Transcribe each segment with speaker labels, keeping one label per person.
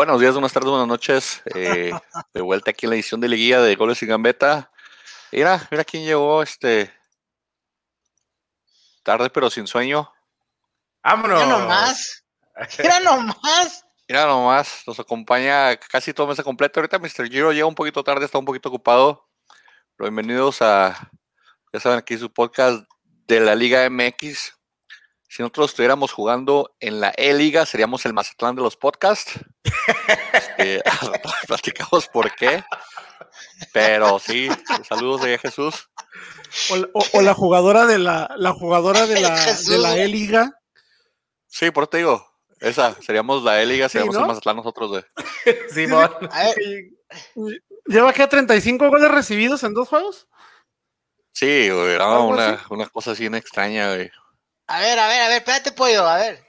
Speaker 1: Buenos días, buenas tardes, buenas noches. Eh, de vuelta aquí en la edición de Liguilla de Goles y Gambeta. Mira, mira quién llegó, este. Tarde pero sin sueño.
Speaker 2: ¡Vámonos!
Speaker 3: Mira nomás. Mira nomás.
Speaker 1: Mira nomás, nos acompaña casi todo mes completo. Ahorita Mr. Giro llega un poquito tarde, está un poquito ocupado. Pero bienvenidos a, ya saben, aquí su podcast de la Liga MX. Si nosotros estuviéramos jugando en la E-Liga, seríamos el Mazatlán de los podcasts. Este, platicamos por qué. Pero sí, saludos de Jesús.
Speaker 4: O, la- o- o la jugadora de la, la jugadora de la, de la E-Liga.
Speaker 1: Sí, por eso te digo, esa, seríamos la E-Liga,
Speaker 4: Sí,
Speaker 1: seríamos
Speaker 4: ¿no?
Speaker 1: el Mazatlán nosotros de.
Speaker 2: Simón.
Speaker 3: A ver,
Speaker 4: que Lleva que 35 goles recibidos en dos juegos.
Speaker 1: Sí, güey, era
Speaker 4: Algo
Speaker 1: una, una cosa así extraña, güey.
Speaker 3: A ver, a ver, a ver, espérate, pollo, a ver.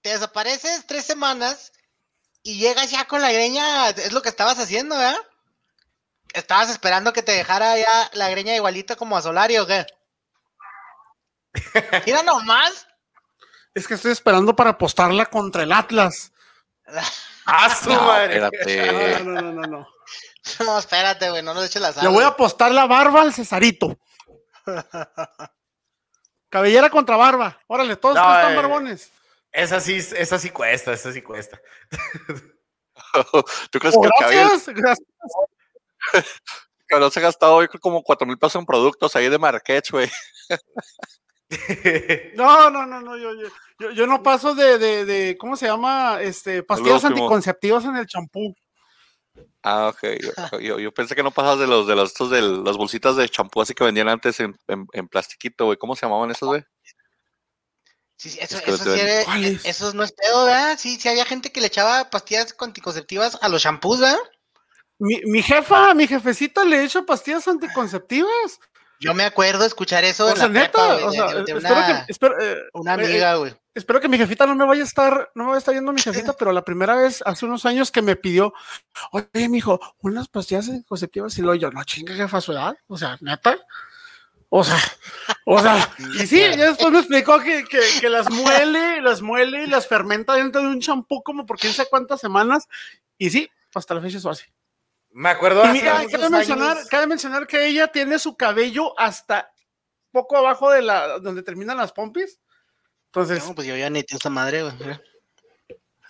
Speaker 3: Te desapareces tres semanas y llegas ya con la greña, es lo que estabas haciendo, ¿verdad? Estabas esperando que te dejara ya la greña igualita como a Solari o qué? Mira nomás.
Speaker 4: Es que estoy esperando para apostarla contra el Atlas.
Speaker 2: ¡A su
Speaker 1: No,
Speaker 2: madre!
Speaker 1: espérate.
Speaker 4: No, no, no, no, no.
Speaker 3: No, espérate, güey, no nos eches la sal.
Speaker 4: Le voy a apostar la barba al Cesarito. Cabellera contra barba. Órale, todos
Speaker 2: No,
Speaker 4: están
Speaker 2: eh,
Speaker 4: barbones.
Speaker 2: Esa sí, esa sí cuesta, esa sí cuesta.
Speaker 1: ¿Tú crees
Speaker 4: Oh,
Speaker 1: que el cabello
Speaker 4: gracias, gracias.
Speaker 1: cabrón se ha gastado creo como cuatro mil pesos en productos ahí de Marrakech, güey?
Speaker 4: No, no, no, no, yo, yo, yo, no paso de, de, de, ¿cómo se llama? Este, pastillas anticonceptivas en el champú.
Speaker 1: Ah, ok. Yo, yo, yo pensé que no pasabas de los de los estos de las bolsitas de champú así que vendían antes en, en, en plastiquito, güey. ¿Cómo se llamaban esos, güey?
Speaker 3: Sí, sí, eso,
Speaker 1: Es que
Speaker 3: eso, sí era-
Speaker 4: ¿Cuáles?
Speaker 3: eso no es pedo, ¿verdad? Sí, sí había gente que le echaba pastillas anticonceptivas a los shampoos, ¿verdad?
Speaker 4: Mi, mi jefa, mi jefecita le echa pastillas anticonceptivas.
Speaker 3: Yo me acuerdo escuchar eso
Speaker 4: O
Speaker 3: en
Speaker 4: sea, neta, espero
Speaker 3: una,
Speaker 4: que, espero, eh,
Speaker 3: una amiga, güey.
Speaker 4: Espero que mi jefita no me vaya a estar, no me vaya a estar viendo mi jefita, pero la primera vez hace unos años que me pidió, oye, mijo, unas pastillas anticonceptivas y luego yo, no chinga jefa su edad, o sea, neta. O sea, o sea, y sí, ya después me explicó que, que, que las muele, las muele y las fermenta dentro de un champú como por quién sabe cuántas semanas. Y sí, hasta la fecha es así.
Speaker 2: Me acuerdo
Speaker 4: Y
Speaker 2: hace
Speaker 4: mira, cabe mencionar, cabe mencionar que ella tiene su cabello hasta poco abajo de la donde terminan las pompis. Entonces,
Speaker 3: No, pues yo ya ni esa madre, güey.
Speaker 2: Yo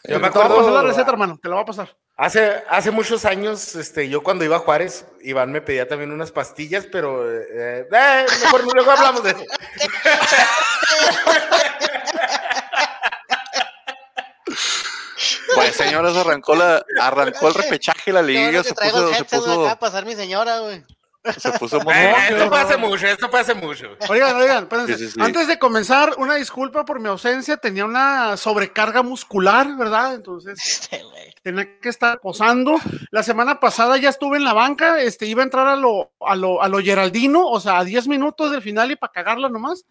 Speaker 4: te
Speaker 2: me
Speaker 4: voy a pasar
Speaker 2: acuerdo
Speaker 4: la receta, hermano, te la voy a pasar.
Speaker 2: Hace, hace muchos años, este, yo cuando iba a Juárez, Iván me pedía también unas pastillas, pero eh, eh, mejor luego hablamos de eso.
Speaker 1: Pues señores, arrancó la, arrancó el repechaje, la liga se puso, se puso,
Speaker 3: de pasar mi señora, güey.
Speaker 1: Se puso
Speaker 2: Eh,
Speaker 1: emocionante.
Speaker 2: esto hace mucho, esto hace mucho.
Speaker 4: Oigan, oigan, espérense.
Speaker 1: Sí, sí, sí.
Speaker 4: Antes de comenzar, una disculpa por mi ausencia, tenía una sobrecarga muscular, ¿verdad? Entonces,
Speaker 3: Este,
Speaker 4: tenía que estar posando. La semana pasada ya estuve en la banca, este, iba a entrar a lo, a lo, a lo Geraldino, o sea, a 10 minutos del final y para cagarla nomás.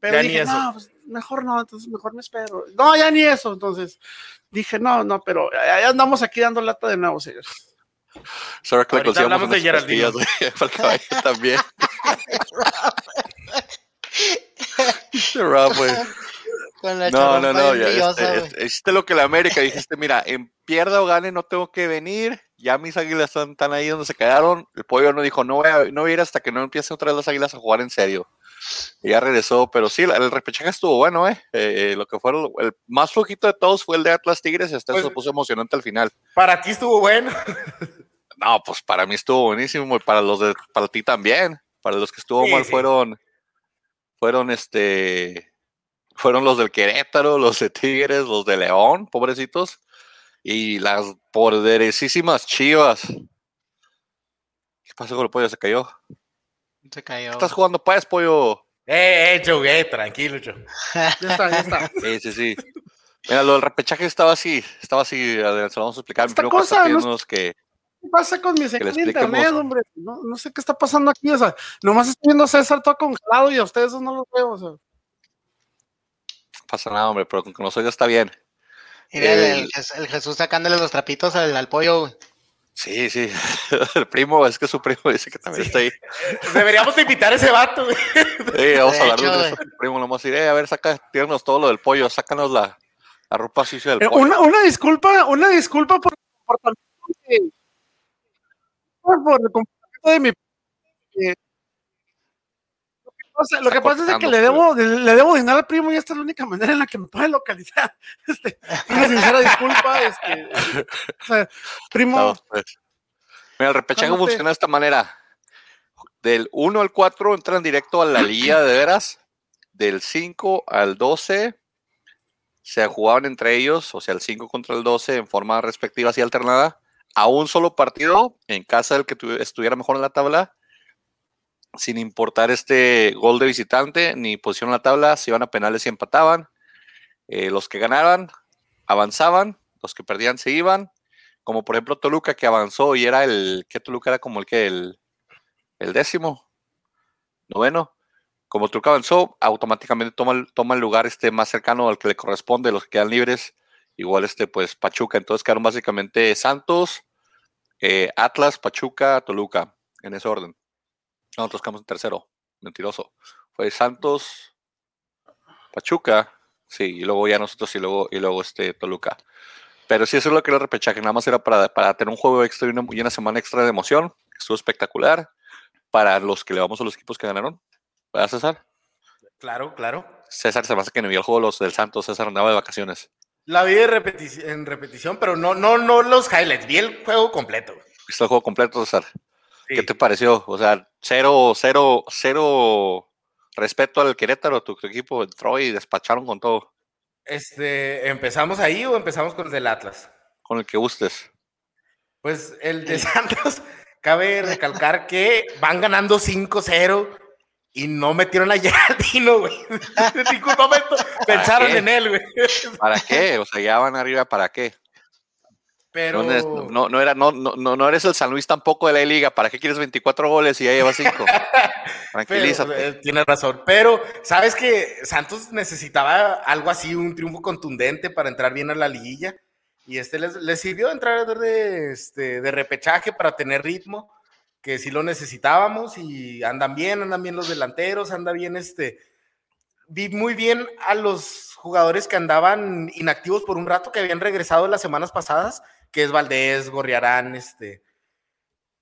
Speaker 4: Pero
Speaker 2: Ya
Speaker 4: dije, no, pues, mejor no, entonces mejor me espero. No, ya ni eso, entonces dije, no, no, pero ya, ya andamos aquí dando lata de nuevo, señores.
Speaker 1: Que
Speaker 2: Ahorita hablamos de
Speaker 1: para el caballo también. Rob, güey. No, no, no, ya, este, este, hiciste lo que la América, dijiste, mira, en pierda o gane no tengo que venir, ya mis águilas están, están ahí donde se quedaron, el pollo no dijo, no voy a, no voy a ir hasta que no empiecen otra vez las águilas a jugar en serio. Y ya regresó, pero sí, el repechaje estuvo bueno, ¿eh? Eh, lo que fue el, el más flojito de todos fue el de Atlas Tigres, este
Speaker 2: Pues-
Speaker 1: se puso emocionante al final.
Speaker 2: Para ti estuvo bueno.
Speaker 1: No, pues para mí estuvo buenísimo y para los de, para ti también. Para los que estuvo
Speaker 2: Sí,
Speaker 1: mal
Speaker 2: sí.
Speaker 1: fueron, fueron este, fueron los del Querétaro, los de Tigres, los de León, pobrecitos, y las poderosísimas Chivas. ¿Qué pasó con el pollo? Se cayó.
Speaker 3: Se cayó.
Speaker 1: ¿Estás jugando pues, pollo?
Speaker 2: Eh, eh, Joe, eh, tranquilo, Joe.
Speaker 4: Ya está, ya está.
Speaker 1: Sí, sí, sí. Mira, lo del repechaje estaba así, estaba así, adelante, se lo vamos a explicar. Mi
Speaker 4: Esta cosa, no
Speaker 1: pidiéndonos que,
Speaker 4: ¿Qué pasa con mi señal de internet, hombre? No, no sé qué está pasando aquí, o sea, nomás estoy viendo a César todo congelado y a ustedes no los veo, o sea.
Speaker 1: no pasa nada, hombre, pero con que nos oiga está bien.
Speaker 3: Mira el,
Speaker 1: El-
Speaker 3: el Jes- el Jesús sacándole los trapitos al, al pollo, güey.
Speaker 1: Sí, sí. El primo, es que su primo dice que también está ahí.
Speaker 2: Deberíamos de invitar a ese vato, güey.
Speaker 1: Sí, vamos
Speaker 3: De
Speaker 1: a hablar de eso. El primo, le vamos a decir, eh, a ver, saca, tíranos todo lo del pollo, sácanos la, La ropa sucia del
Speaker 4: Eh,
Speaker 1: pollo.
Speaker 4: Una, una disculpa, una disculpa por el comportamiento de, por, el comportamiento de mi eh, lo que pasa, lo que pasa es que le debo, le debo dinero al primo y esta es la única manera en la que me puede localizar. Este, una sincera disculpa, este, o sea, primo,
Speaker 1: Vamos, pues. Mira, el repechaje funciona de esta manera. Del 1 al 4 entran directo a la liga de veras. Del 5 al 12 se jugaban entre ellos, o sea, el 5 contra el 12 en forma respectiva así alternada, a un solo partido en casa del que tu- estuviera mejor en la tabla, sin importar este gol de visitante ni posición en la tabla, se iban a penales y empataban. Eh, los que ganaban avanzaban, los que perdían se iban, como por ejemplo Toluca que avanzó y era el, que Toluca era como el que el, el décimo, noveno. Como Toluca avanzó, automáticamente toma, toma el lugar este más cercano al que le corresponde, los que quedan libres, igual este pues Pachuca, entonces quedaron básicamente Santos, eh, Atlas, Pachuca, Toluca, en ese orden. Nosotros quedamos en tercero, mentiroso. Fue Santos, Pachuca, sí, y luego ya nosotros y luego, y luego este Toluca. Pero sí, eso es lo que era el repechaje. Nada más era para, para tener un juego extra y una, y una semana extra de emoción. Estuvo espectacular. Para los que le vamos a los equipos que ganaron. ¿Verdad, César?
Speaker 2: Claro, claro.
Speaker 1: César se me hace que no vio el juego los del Santos. César andaba de vacaciones.
Speaker 2: La vi en repetición, pero no, no, no los highlights, vi el juego completo.
Speaker 1: ¿Viste el juego completo, César?
Speaker 2: Sí.
Speaker 1: ¿Qué te pareció? O sea, cero, cero, cero respeto al Querétaro. Tu, tu equipo entró y despacharon con todo.
Speaker 2: Este, ¿empezamos ahí o empezamos con el del Atlas?
Speaker 1: Con el que gustes.
Speaker 2: Pues el de Santos, cabe recalcar que van ganando 5-0 y no metieron a Geraldino, güey. En ningún momento pensaron
Speaker 1: qué?
Speaker 2: en él, güey.
Speaker 1: ¿Para qué? O sea, ya van arriba, ¿para qué?
Speaker 2: Pero
Speaker 1: No, eres- no, no era, no, no, no no eres el San Luis tampoco de la liga. ¿Para qué quieres 24 goles y ya llevas 5?
Speaker 2: Pero,
Speaker 1: Tranquilízate.
Speaker 2: eh, tienes razón. Pero, ¿sabes que Santos necesitaba algo así, un triunfo contundente para entrar bien a la liguilla? Y este les, les sirvió entrar de, este, de repechaje para tener ritmo, que sí lo necesitábamos y andan bien, andan bien los delanteros, anda bien este. Vi muy bien a los jugadores que andaban inactivos por un rato, que habían regresado las semanas pasadas, que es Valdés, Gorriarán, este,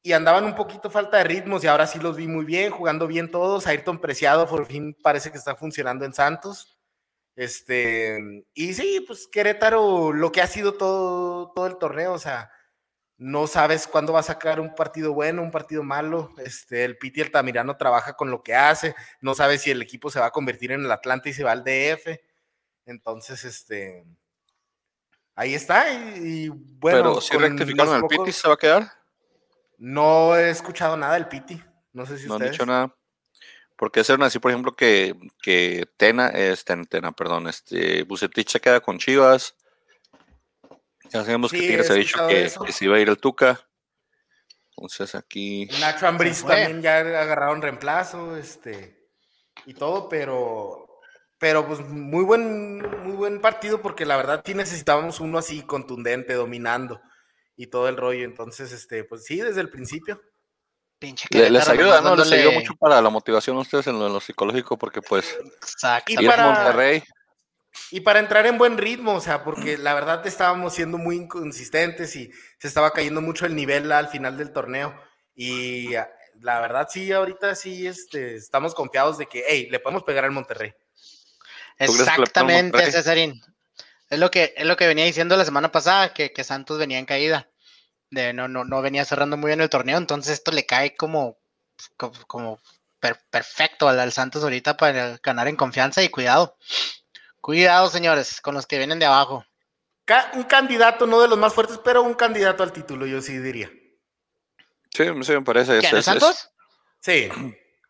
Speaker 2: y andaban un poquito falta de ritmos y ahora sí los vi muy bien, jugando bien todos. Ayrton Preciado por fin parece que está funcionando en Santos. Este, y sí, pues Querétaro, lo que ha sido todo, todo el torneo, o sea, no sabes cuándo va a sacar un partido bueno, un partido malo. Este, el Piti Altamirano trabaja con lo que hace, no sabe si el equipo se va a convertir en el Atlante y se va al DF. Entonces, este, ahí está. Y, y bueno,
Speaker 1: Pero si rectificaron
Speaker 2: pocos-
Speaker 1: Piti, ¿se va a quedar?
Speaker 2: no he escuchado nada del Piti. No sé si
Speaker 1: No han dicho nada. Porque ser así, por ejemplo, que, que Tena, este, Tena, perdón, este, Bucetich se queda con Chivas. Ya sabemos que Tigres ha dicho que, que se iba a ir el Tuca. Entonces aquí.
Speaker 2: Nacho Ambriz también ya agarraron reemplazo, este, y todo, pero, pero pues muy buen, muy buen partido porque la verdad sí necesitábamos uno así contundente, dominando y todo el rollo. Entonces, este, pues sí, desde el principio.
Speaker 3: Pinche
Speaker 1: le- les ayuda, ¿no? Les ayuda mucho para la motivación a ustedes en lo, en lo psicológico, porque pues. Es
Speaker 2: para-
Speaker 1: Monterrey.
Speaker 2: Y para entrar en buen ritmo, o sea, porque la verdad estábamos siendo muy inconsistentes y se estaba cayendo mucho el nivel al final del torneo. Y ah, la verdad sí, ahorita sí este, estamos confiados de que, hey, le podemos pegar al Monterrey.
Speaker 3: Exactamente,
Speaker 1: Monterrey?
Speaker 3: Cesarín. Es lo que, es lo que venía diciendo la semana pasada, que, que Santos venía en caída. De, no, no, no venía cerrando muy bien el torneo, entonces esto le cae como, como, como per- perfecto al, al Santos ahorita para ganar en confianza y cuidado. Cuidado, señores, con los que vienen de abajo.
Speaker 2: Ca- un candidato, no de los más fuertes, pero un candidato al título, yo sí diría.
Speaker 1: Sí, sí me parece. es-
Speaker 3: ¿Quién, el
Speaker 1: es- es-
Speaker 3: Santos?
Speaker 2: Sí.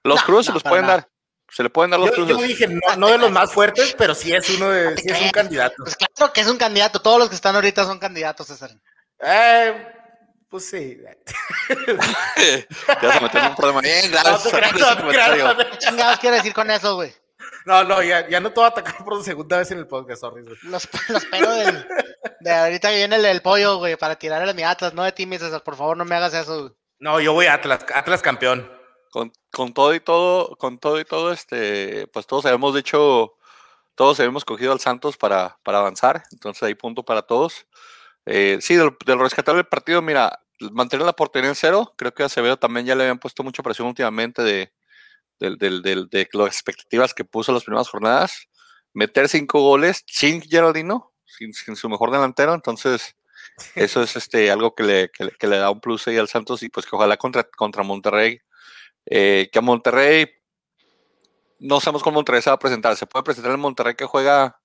Speaker 1: los
Speaker 3: No,
Speaker 1: cruces se
Speaker 3: no,
Speaker 1: los pueden
Speaker 3: nada.
Speaker 1: dar. Se le pueden dar los
Speaker 2: Yo, yo
Speaker 1: cruces.
Speaker 2: dije, no, no de los más fuertes, pero sí es uno de, sí es un candidato.
Speaker 3: Pues claro que es un candidato, todos los que están ahorita son candidatos, Cesarín.
Speaker 2: Eh, pues sí.
Speaker 1: Te vas a meter en un problema bien grave.
Speaker 2: No te
Speaker 1: César,
Speaker 2: creas,
Speaker 1: con ese
Speaker 2: no te creas,
Speaker 1: comentario.
Speaker 2: no te-
Speaker 3: ¿Qué chingados quiere decir con eso, güey?
Speaker 2: No, no, ya, ya no te voy a atacar por segunda vez en el podcast, sorry. güey.
Speaker 3: Los, los pelos del, de ahorita que viene el, el pollo, güey, para tirarle a mi Atlas, no de ti, mi César, por favor, no me hagas eso, güey.
Speaker 2: No, yo voy a Atlas, Atlas campeón.
Speaker 1: con, con todo y todo, con todo y todo, este, pues todos habíamos dicho todos habíamos cogido al Santos para, para avanzar, entonces hay punto para todos. Eh, sí, del, del rescatable del partido, mira, mantener la portería en cero, creo que a Acevedo también ya le habían puesto mucha presión últimamente de, del- del- del- de las expectativas que puso las primeras jornadas. Meter cinco goles sin Geraldino, sin, sin su mejor delantero, entonces eso es este algo que le, que, le- que le da un plus ahí al Santos y pues que ojalá contra, contra Monterrey, eh, que a Monterrey no sabemos cómo Monterrey se va a presentar. Se puede presentar el Monterrey que juega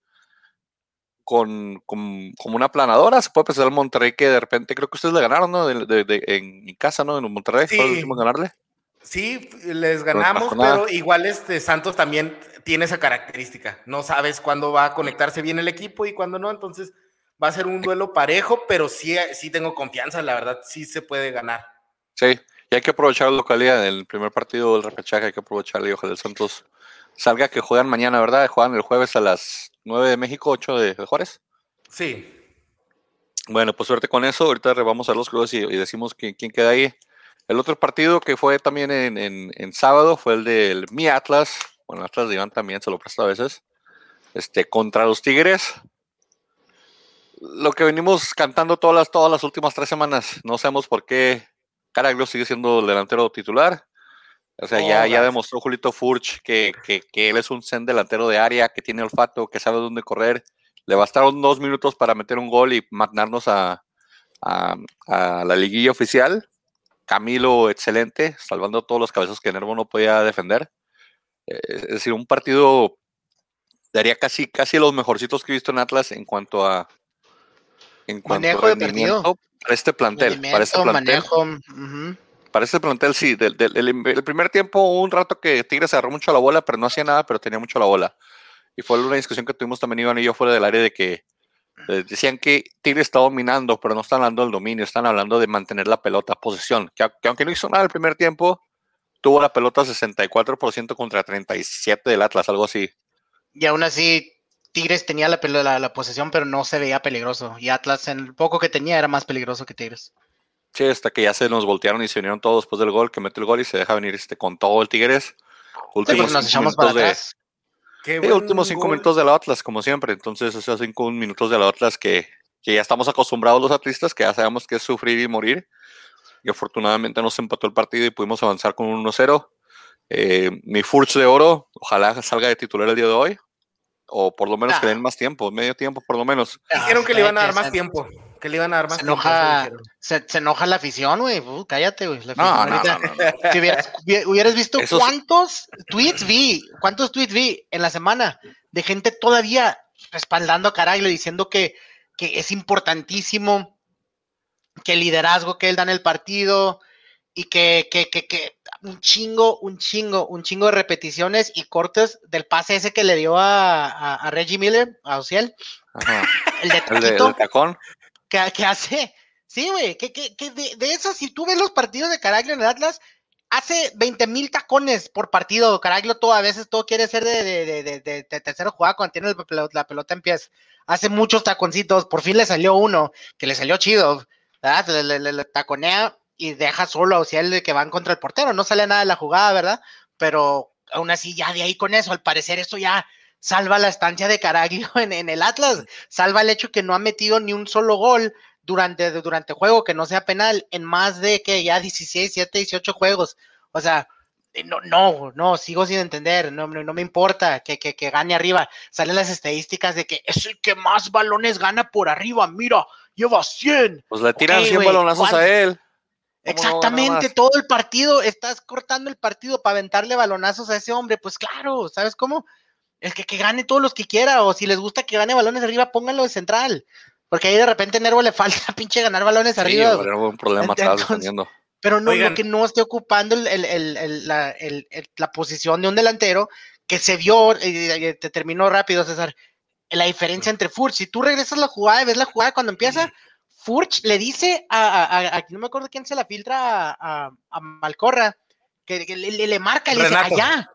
Speaker 1: con, con- como una planadora, se puede presentar el Monterrey que de repente creo que ustedes le ganaron, ¿no? De- de- de- en, en casa, ¿no? En Monterrey, fue el
Speaker 2: Sí.
Speaker 1: último ganarle.
Speaker 2: Sí, les ganamos,
Speaker 1: nada.
Speaker 2: pero igual este Santos también tiene esa característica. No sabes cuándo va a conectarse bien el equipo y cuándo no, entonces va a ser un duelo parejo, pero sí, sí tengo confianza, la verdad, sí se puede ganar.
Speaker 1: Sí, y hay que aprovechar la localidad del primer partido del repechaje, hay que aprovecharlo y ojalá el Santos salga que juegan mañana, ¿verdad? Juegan el jueves a las 9 de México, 8 de, de Juárez.
Speaker 2: Sí.
Speaker 1: Bueno, pues suerte con eso. Ahorita vamos a ver los clubes y, y decimos quién, quién queda ahí. El otro partido que fue también en, en- en sábado fue el del Mi Atlas. Bueno, Atlas de Iván también se lo presta a veces. Este, contra los Tigres. Lo que venimos cantando todas las, todas las últimas tres semanas. No sabemos por qué Caraglio sigue siendo el delantero titular. O sea, ya, ya demostró Julito Furch que, que- que él es un zen delantero de área, que tiene olfato, que sabe dónde correr. Le bastaron dos minutos para meter un gol y mandarnos a, a, a la liguilla oficial. Camilo, excelente, salvando todos los cabezos que Nervo no podía defender. Eh, es decir, un partido daría casi, casi los mejorcitos que he visto en Atlas en cuanto a en cuanto
Speaker 3: Manejo
Speaker 1: a
Speaker 3: de partido.
Speaker 1: rendimiento para este plantel. Para este plantel,
Speaker 3: manejo. ujú.
Speaker 1: para este plantel sí. Del, del- el, el primer tiempo hubo un rato que Tigres agarró mucho la bola, pero no hacía nada, pero tenía mucho la bola. Y fue una discusión que tuvimos también Iván y yo fuera del área de que decían que Tigres está dominando, pero no están hablando del dominio, están hablando de mantener la pelota, posesión. Que, que aunque no hizo nada el primer tiempo, tuvo la pelota 64% contra 37 del Atlas, algo así.
Speaker 3: Y aún así, Tigres tenía la, la, la posesión, pero no se veía peligroso. Y Atlas, en el poco que tenía, era más peligroso que Tigres.
Speaker 1: Sí, hasta que ya se nos voltearon y se unieron todos después del gol, que mete el gol y se deja venir este con todo el Tigres.
Speaker 3: Sí,
Speaker 1: Últimos
Speaker 3: nos echamos para
Speaker 1: de,
Speaker 3: atrás.
Speaker 2: Qué
Speaker 1: Sí,
Speaker 2: buen
Speaker 1: últimos cinco
Speaker 2: gol.
Speaker 1: minutos de la Atlas, como siempre. Entonces, esos cinco minutos de la Atlas que, que ya estamos acostumbrados los atlistas, que ya sabemos que es sufrir y morir. Y afortunadamente nos empató el partido y pudimos avanzar con un 1-0. Eh, mi Furch de oro, ojalá salga de titular el día de hoy. O por lo menos que
Speaker 3: Ah.
Speaker 1: den más tiempo, medio tiempo por lo menos.
Speaker 2: Dijeron que le iban a dar más tiempo. Que le iban a dar más
Speaker 3: Se enoja, se, se enoja la afición, güey. Uh, cállate, güey.
Speaker 1: No, no, no, no, no.
Speaker 3: Si hubieras, hubi- hubieras visto cuántos tweets vi, cuántos tweets vi en la semana de gente todavía respaldando a Caraglio diciendo que, que es importantísimo que el liderazgo que él da en el partido y que, que, que, que un chingo, un chingo, un chingo de repeticiones y cortes del pase ese que le dio a, a, a Reggie Miller, a Ociel,
Speaker 1: Ajá.
Speaker 3: el de
Speaker 1: El de, el
Speaker 3: taquito
Speaker 1: de tacón.
Speaker 3: Que, hace. Sí, güey, que, que, de, de eso, si tú ves los partidos de Caraglio en el Atlas, hace 20 mil tacones por partido. Caraglio todo, a veces todo quiere ser de, de, de, tercera jugada cuando tiene la pelota en pies. Hace muchos taconcitos, por fin le salió uno, que le salió chido. Le, taconea y deja solo a Ociel que van contra el portero. No sale nada de la jugada, ¿verdad? Pero aún así, ya de ahí con eso, al parecer esto ya salva la estancia de Caraglio en, en el Atlas, salva el hecho que no ha metido ni un solo gol durante, durante juego que no sea penal en más de que ya 16, 7, 18 juegos. O sea, eh, no, no, no, sigo sin entender, no, no, no me importa que, que, que gane arriba. Salen las estadísticas de que es el que más balones gana por arriba, mira, lleva 100.
Speaker 1: Pues le tiran
Speaker 3: Ok,
Speaker 1: 100
Speaker 3: güey,
Speaker 1: balonazos
Speaker 3: ¿cuál?
Speaker 1: a él. ¿Cómo no va a ganar
Speaker 3: Exactamente, todo el partido, estás cortando el partido para aventarle balonazos a ese hombre, pues claro, ¿sabes cómo? El que, que gane todos los que quiera, o si les gusta que gane balones arriba, pónganlo de central, porque ahí de repente a Nervo le falta pinche ganar balones
Speaker 1: Sí,
Speaker 3: arriba.
Speaker 1: güey, era un problema atrás
Speaker 3: Entonces-
Speaker 1: defendiendo.
Speaker 3: pero no,
Speaker 2: Oigan.
Speaker 3: no que no esté ocupando el- el- el- el- la, el- el- la posición de un delantero que se vio, y, y te terminó rápido, César, la diferencia entre Furch, si tú regresas la jugada y ves la jugada cuando empieza, Furch le dice a, a- a- a- no me acuerdo quién se la filtra a, a- a Malcorra, que, que le, le- le marca, le
Speaker 2: Renato.
Speaker 3: dice allá.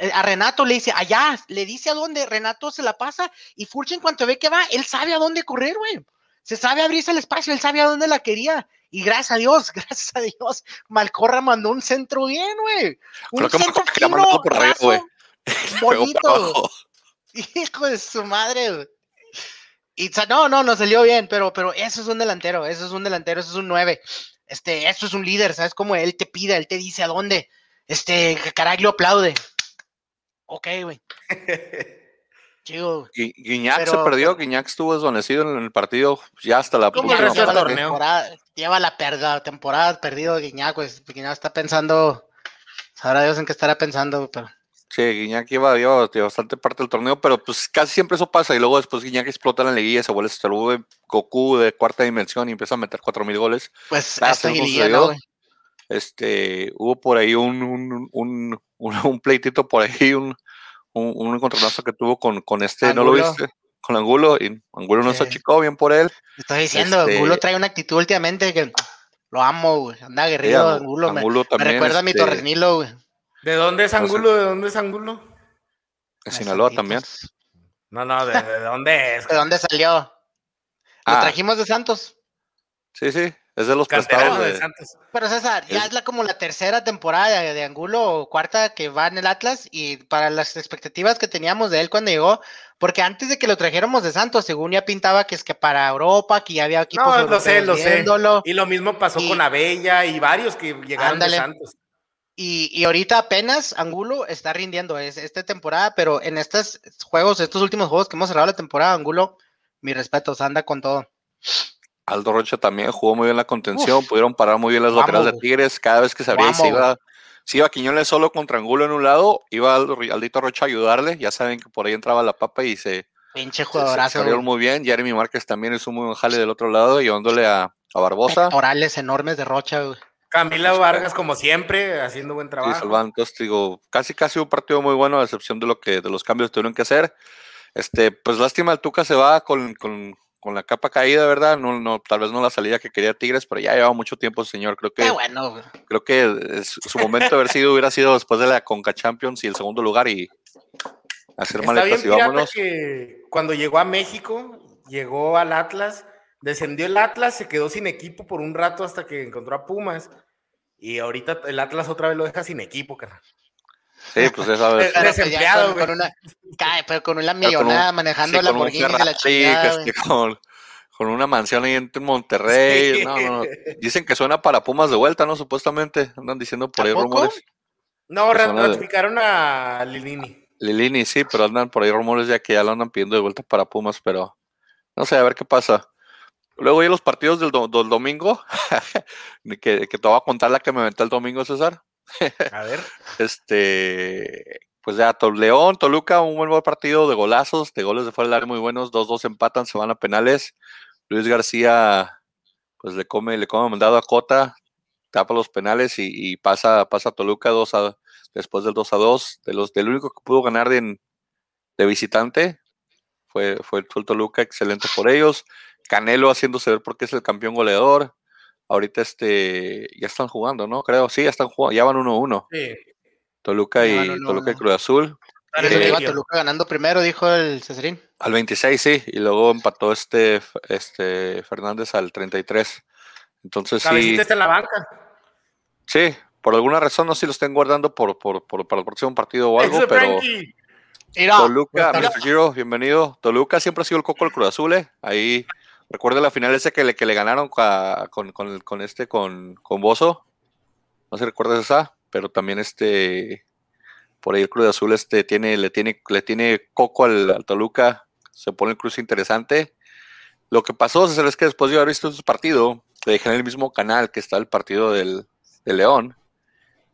Speaker 3: Eh, A Renato le dice allá, le dice a dónde, Renato se la pasa y Furch en cuanto ve que va, él sabe a dónde correr, güey. Se sabe abrirse el espacio, él sabe a dónde la quería. Y gracias a Dios, gracias a Dios, Malcorra mandó un centro bien, güey. Un
Speaker 1: Creo que
Speaker 3: centro
Speaker 1: quería
Speaker 3: fino,
Speaker 1: por
Speaker 3: raso,
Speaker 1: para
Speaker 3: bonito. Hijo de su madre, güey. Y no, no, no salió bien, pero, pero eso es un delantero, eso es un delantero, eso es un 9. Este, eso es un líder, ¿sabes? Como él te pide, él te dice a dónde. Este, que caray lo aplaude. Ok, güey. Chido.
Speaker 1: Gui- Guiñac se perdió, Guiñac estuvo desvanecido en el partido ya hasta la
Speaker 2: Como el resto del torneo.
Speaker 3: lleva la, per- la temporada perdido Guiñac, güey. Guiñac está pensando, sabrá Dios en qué estará pensando, pero
Speaker 1: Sí, Guiñac lleva, lleva lleva bastante parte del torneo, pero pues casi siempre eso pasa y luego después Guiñac explota en la liguilla, se vuelve, vuelve Goku de cuarta dimensión y empieza a meter 4000 goles.
Speaker 3: pues liguilla,
Speaker 1: sucedió.
Speaker 3: ¿no, güey?
Speaker 1: Este, hubo por ahí un, un, un, un, un pleitito por ahí, un, un, un encontronazo que tuvo con, con este, ¿no lo viste? Con Angulo, y Angulo no se
Speaker 3: Sí.
Speaker 1: achicó bien por él.
Speaker 3: Estoy diciendo,
Speaker 1: Este-
Speaker 3: Angulo trae una actitud últimamente que lo amo, güey. Anda aguerrido,
Speaker 1: Sí,
Speaker 3: Angulo. me-
Speaker 1: Angulo
Speaker 3: me,
Speaker 1: también,
Speaker 3: recuerda a mi
Speaker 1: este,
Speaker 3: Torrenilo, güey.
Speaker 2: ¿De dónde es. Angulo? ¿De dónde es Angulo?
Speaker 1: En Sinaloa también.
Speaker 2: No, no, ¿de, de dónde es?
Speaker 3: ¿De dónde salió? Lo
Speaker 1: Ah.
Speaker 3: trajimos de Santos.
Speaker 1: Sí, sí, es de los prestados
Speaker 2: de
Speaker 1: de,
Speaker 2: Santos.
Speaker 3: Pero César, ya
Speaker 1: Es-
Speaker 3: es la como la tercera temporada de, de Angulo o cuarta que va en el Atlas y para las expectativas que teníamos de él cuando llegó, porque antes de que lo trajéramos de Santos, según ya pintaba que es que para Europa, que ya había equipos
Speaker 2: No, lo sé, lo sé. Y lo mismo pasó
Speaker 3: Y-
Speaker 2: con Abella y varios que llegaron
Speaker 3: Ándale.
Speaker 2: de Santos.
Speaker 3: Y, y ahorita apenas Angulo está rindiendo es, esta temporada, pero en estos juegos, estos últimos juegos que hemos cerrado la temporada, Angulo, mi respeto, anda con todo.
Speaker 1: Aldo Rocha también jugó muy bien la contención, pudieron parar muy bien las laterales de Tigres, cada vez que se abría y se iba, se iba Quiñones solo contra Angulo en un lado, iba Aldo- Aldito Rocha a ayudarle, ya saben que por ahí entraba la papa y se,
Speaker 3: Pinche
Speaker 1: se, se- se
Speaker 3: jugadorazo.
Speaker 1: abrieron muy bien, Jeremy Márquez también es un muy buen jale del otro lado, llevándole a, a Barbosa,
Speaker 3: Pectorales enormes de Rocha, güey.
Speaker 2: Camila Vargas, como siempre, haciendo buen
Speaker 1: y
Speaker 2: trabajo.
Speaker 1: salvando, entonces digo, casi casi un partido muy bueno, a excepción de lo que, de los cambios que tuvieron que hacer, este, pues lástima, el Tuca se va con, con, con la capa caída, ¿verdad? No, no, tal vez no la salida que quería Tigres, pero ya lleva mucho tiempo, señor, creo que...
Speaker 3: Qué bueno.
Speaker 1: Creo que es- su momento de haber sido hubiera sido después de la Conca Champions y el segundo lugar y hacer
Speaker 2: Está bien
Speaker 1: maletas y
Speaker 2: pirata
Speaker 1: vámonos.
Speaker 2: que cuando llegó a México, llegó al Atlas, descendió el Atlas, se quedó sin equipo por un rato hasta que encontró a Pumas. Y ahorita el Atlas otra vez lo deja sin equipo, carnal.
Speaker 1: Sí, pues ya
Speaker 2: desempleado,
Speaker 3: con, una, cae, pero con una
Speaker 1: Pero con un-
Speaker 3: millonada manejando
Speaker 1: sí,
Speaker 3: la Lamborghini de la güey.
Speaker 1: esté con, con una mansión ahí en Monterrey.
Speaker 2: Sí.
Speaker 1: No, no, no. Dicen que suena para Pumas de vuelta, ¿no? Supuestamente. Andan diciendo por
Speaker 3: ¿A
Speaker 1: ahí
Speaker 3: poco?
Speaker 1: rumores.
Speaker 2: No,
Speaker 1: de-
Speaker 2: ratificaron a Lilini.
Speaker 1: Lilini, sí, pero andan por ahí rumores ya que ya lo andan pidiendo de vuelta para Pumas, pero no sé, a ver qué pasa. Luego ya los partidos del, do- del domingo, que, que te voy a contar la que me aventé el domingo, César.
Speaker 2: A ver.
Speaker 1: Este, pues ya, León, Toluca, un buen, partido de golazos, de goles de fuera del área muy buenos, 2-2 empatan, se van a penales. Luis García, pues le come, le come mandado a Cota, tapa los penales y, y pasa, pasa a Toluca 2 a, después del 2 a 2. De los, del único que pudo ganar de, de visitante fue, fue, fue el Toluca, excelente por ellos. Canelo haciéndose ver porque es el campeón goleador. Ahorita este ya están jugando, ¿no? Creo, sí, ya están jugando, ya van 1-1.
Speaker 2: Sí.
Speaker 1: Toluca y
Speaker 3: van 1-1.
Speaker 1: Toluca y Cruz Azul. Eh,
Speaker 3: iba Toluca ganando primero, dijo el Cesarín.
Speaker 1: Al 26, sí, y luego empató este, este Fernández al 33. Entonces sí,
Speaker 2: está en la banca.
Speaker 1: sí, por alguna razón no sé si lo estén guardando por, por, por- para el próximo partido o algo,
Speaker 2: Eso,
Speaker 1: pero
Speaker 2: Frankie.
Speaker 1: Toluca. Mr. Giro, bienvenido. Toluca siempre ha sido el coco del Cruz Azul, ¿eh? Ahí, recuerda la final ese que le, que le ganaron con, con, con este, con, con Bozo. No sé si recuerdas esa, pero también este, por ahí el Cruz Azul este tiene, le tiene, le tiene coco al, al Toluca, se pone el Cruz interesante. Lo que pasó, César, es que después de haber visto ese partido, le dejé en el mismo canal que está el partido del, del León,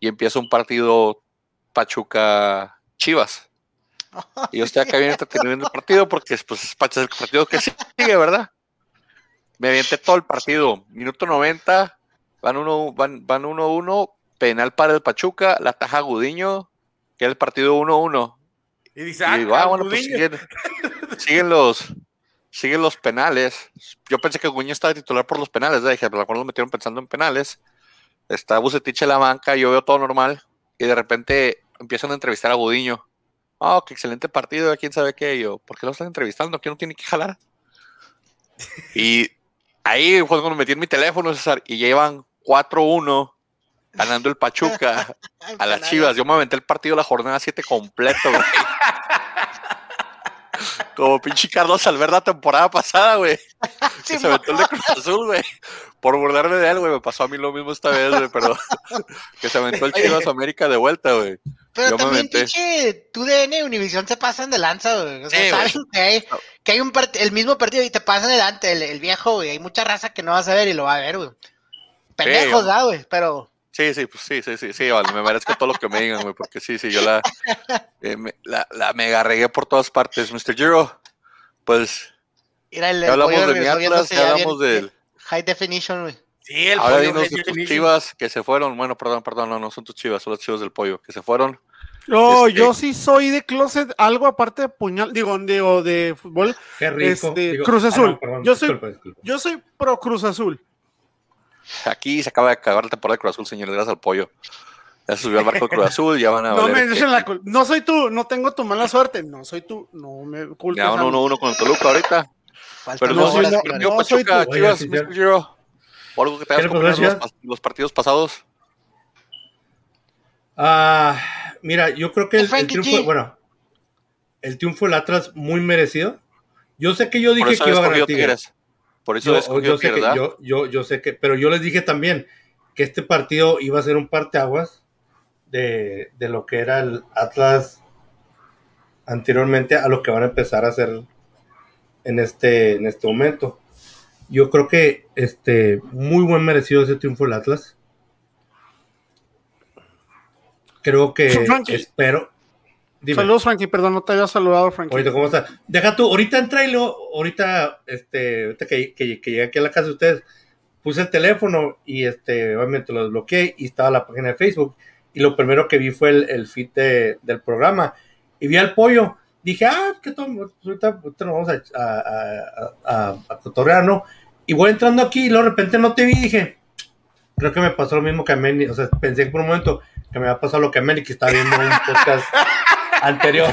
Speaker 1: y empieza un partido Pachuca Chivas. Y yo estoy acá bien entretenido el partido porque pues, es el partido que sigue, ¿verdad? Me avienté todo el partido. Minuto 90, van 1-1, uno, van, van 1-1, penal para el Pachuca, la taja Gudiño, que es el partido 1-1.
Speaker 2: Y dice,
Speaker 1: Y
Speaker 2: ah,
Speaker 1: digo, ah, bueno, pues siguen, siguen los siguen los penales. Yo pensé que Gudiño estaba titular por los penales, ¿verdad? dije, lo mejor lo metieron pensando en penales. Está Bucetich en la banca, yo veo todo normal, y de repente empiezan a entrevistar a Gudiño. Oh, qué excelente partido, quién sabe qué. Yo, ¿por qué lo están entrevistando? ¿Quién no tiene que jalar? y ahí fue cuando metí en mi teléfono, César, y llevan 4-1 ganando el Pachuca a las Chivas. Yo me aventé el partido de la jornada 7 completo, güey. Como pinche Carlos Alberta temporada pasada, güey.
Speaker 3: Sí,
Speaker 1: se metió el de Cruz Azul, güey. Por burlarme de él, güey. Me pasó a mí lo mismo esta vez, güey, pero que se aventó el Chivas América de vuelta, güey.
Speaker 3: Pero
Speaker 1: Yo me
Speaker 3: también,
Speaker 1: aventé.
Speaker 3: pinche, tú DN y Univisión se pasan de lanza, güey. O sea,
Speaker 1: Sí, güey.
Speaker 3: saben que hay, que hay un part- el mismo partido y te pasan delante, el, el viejo, güey. Hay mucha raza que no vas a ver y lo va a ver, güey. Pendejos, ¿verdad, güey? Pero,
Speaker 1: Sí, sí, pues sí, sí, sí, sí, vale, me merezco todo lo que me digan, güey, porque sí, sí, yo la, eh, me, la, la mega regué por todas partes. Mr. Giro, pues,
Speaker 3: el,
Speaker 1: ya hablamos de mi Atlas, ya hablamos del...
Speaker 3: High definition, güey.
Speaker 2: Sí, el
Speaker 1: Ahora
Speaker 2: pollo
Speaker 1: dinos de tus chivas que se fueron, bueno, perdón, perdón, no, no son tus chivas, son los chivas del pollo, que se fueron.
Speaker 4: No,
Speaker 1: Este-
Speaker 4: yo sí soy de closet, algo aparte de puñal, digo, digo, de fútbol.
Speaker 5: Qué rico.
Speaker 4: Este, Cruz Azul.
Speaker 5: perdón,
Speaker 4: Yo soy-
Speaker 5: disculpa, disculpa.
Speaker 4: Yo soy pro Cruz Azul.
Speaker 1: Aquí se acaba de acabar la temporada de Cruz Azul, señores, gracias al pollo. Ya se subió al barco de Cruz Azul, ya van a
Speaker 4: No
Speaker 1: valer
Speaker 4: me echen la cul- No soy tú, no tengo tu mala suerte. No soy tú, no me culpes.
Speaker 1: Ya
Speaker 4: mí.
Speaker 1: uno uno con el Toluca ahorita. Pero
Speaker 4: no,
Speaker 1: no,
Speaker 4: soy-
Speaker 3: horas,
Speaker 4: no, no soy
Speaker 1: Pachuca,
Speaker 4: tú.
Speaker 1: Chivas,
Speaker 5: sí,
Speaker 1: Mr. Giro. O algo que te hayas
Speaker 5: ¿Qué le
Speaker 1: comido
Speaker 5: pasó,
Speaker 1: los, los partidos pasados.
Speaker 5: Ah, mira, yo creo que
Speaker 3: El
Speaker 5: triunfo,
Speaker 3: G.
Speaker 5: bueno, el triunfo del Atlas muy merecido. Yo sé que yo dije que iba a ganar Tigres.
Speaker 1: Por eso
Speaker 5: Yo, yo sé que, yo, yo, yo sé que, pero yo les dije también que este partido iba a ser un parteaguas de, de lo que era el Atlas anteriormente a lo que van a empezar a hacer en este, en este momento. Yo creo que este muy buen merecido ese triunfo del Atlas. Creo que
Speaker 4: Frankie.
Speaker 5: espero. Dime.
Speaker 4: Saludos, Frankie, perdón, no te había saludado, Frankie.
Speaker 5: Ahorita, ¿cómo está? Deja tú, ahorita entra y luego, ahorita, este, ahorita que, que, que llegué aquí a la casa de ustedes, puse el teléfono y este, obviamente lo desbloqueé y estaba la página de Facebook. Y lo primero que vi fue el, el feed de- del programa. Y vi al pollo. Dije, ah, ¿qué todo? Ahorita, ahorita nos vamos a, a, a, a- cotorrear, ¿no? Y voy entrando aquí y luego de repente no te vi y dije, creo que me pasó lo mismo que a Manny. O sea, pensé por un momento que me había pasado lo que a Manny, que estaba viendo un podcast anterior.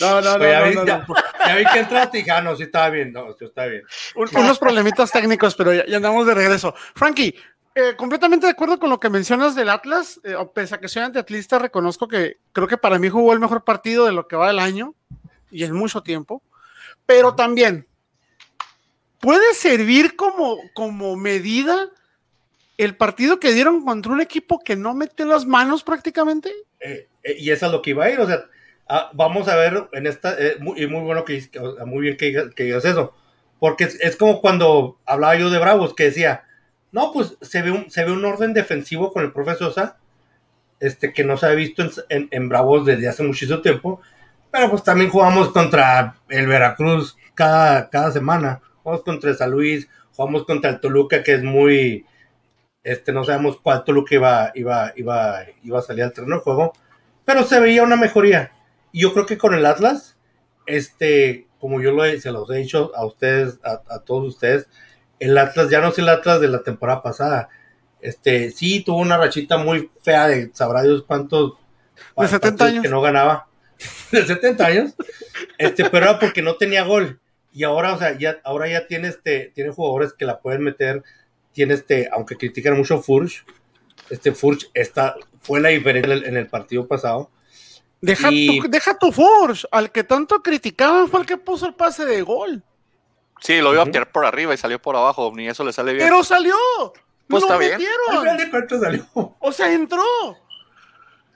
Speaker 4: no, no, no,
Speaker 5: ya,
Speaker 4: no,
Speaker 5: vi,
Speaker 4: no,
Speaker 5: ya-
Speaker 4: no.
Speaker 5: ya vi que entraste y dije, ah, no, sí estaba bien, no, sí estaba bien.
Speaker 4: Un- unos problemitas técnicos, pero ya, ya andamos de regreso. Frankie, eh, completamente de acuerdo con lo que mencionas del Atlas. eh, pese a que soy antiatlista, reconozco que creo que para mí jugó el mejor partido de lo que va del año y en mucho tiempo. Pero también puede servir como, como medida el partido que dieron contra un equipo que no mete las manos prácticamente.
Speaker 5: Eh, eh, y eso es lo que iba a ir, o sea, ah, vamos a ver en esta, eh, muy, y muy bueno que, muy bien que, que digas eso, porque es, como cuando hablaba yo de Bravos, que decía, no, pues se ve un, se ve un orden defensivo con el profe Sosa, este, que no se había visto en, en- en Bravos desde hace muchísimo tiempo, pero pues también jugamos contra el Veracruz cada, cada semana, jugamos contra el San Luis, jugamos contra el Toluca, que es muy, este, no sabemos cuál Toluca iba, iba, iba, iba a salir al terreno de juego, pero se veía una mejoría. Y yo creo que con el Atlas, este, como yo lo he- se los he dicho a ustedes, a, a todos ustedes, el Atlas ya no es el Atlas de la temporada pasada. Este, sí, tuvo una rachita muy fea de sabrá Dios cuántos
Speaker 4: De 70
Speaker 5: partidos
Speaker 4: años.
Speaker 5: que no ganaba. De 70 años. Este, pero era porque no tenía gol. Y ahora, o sea, ya, ahora ya tiene este, tiene jugadores que la pueden meter. Tiene este, aunque critican mucho a Furch, este Furch está, fue la diferencia en el, partido pasado.
Speaker 4: Deja,
Speaker 5: Y-
Speaker 4: tu, deja tu Forge, al que tanto criticaban fue el que puso el pase de gol.
Speaker 1: Sí, lo iba a
Speaker 5: Ujú.
Speaker 1: tirar por arriba y salió por abajo, ni eso le sale bien.
Speaker 4: Pero salió.
Speaker 1: Pues
Speaker 4: lo
Speaker 1: está bien.
Speaker 4: Metieron.
Speaker 5: cuentas salió.
Speaker 4: O sea, entró.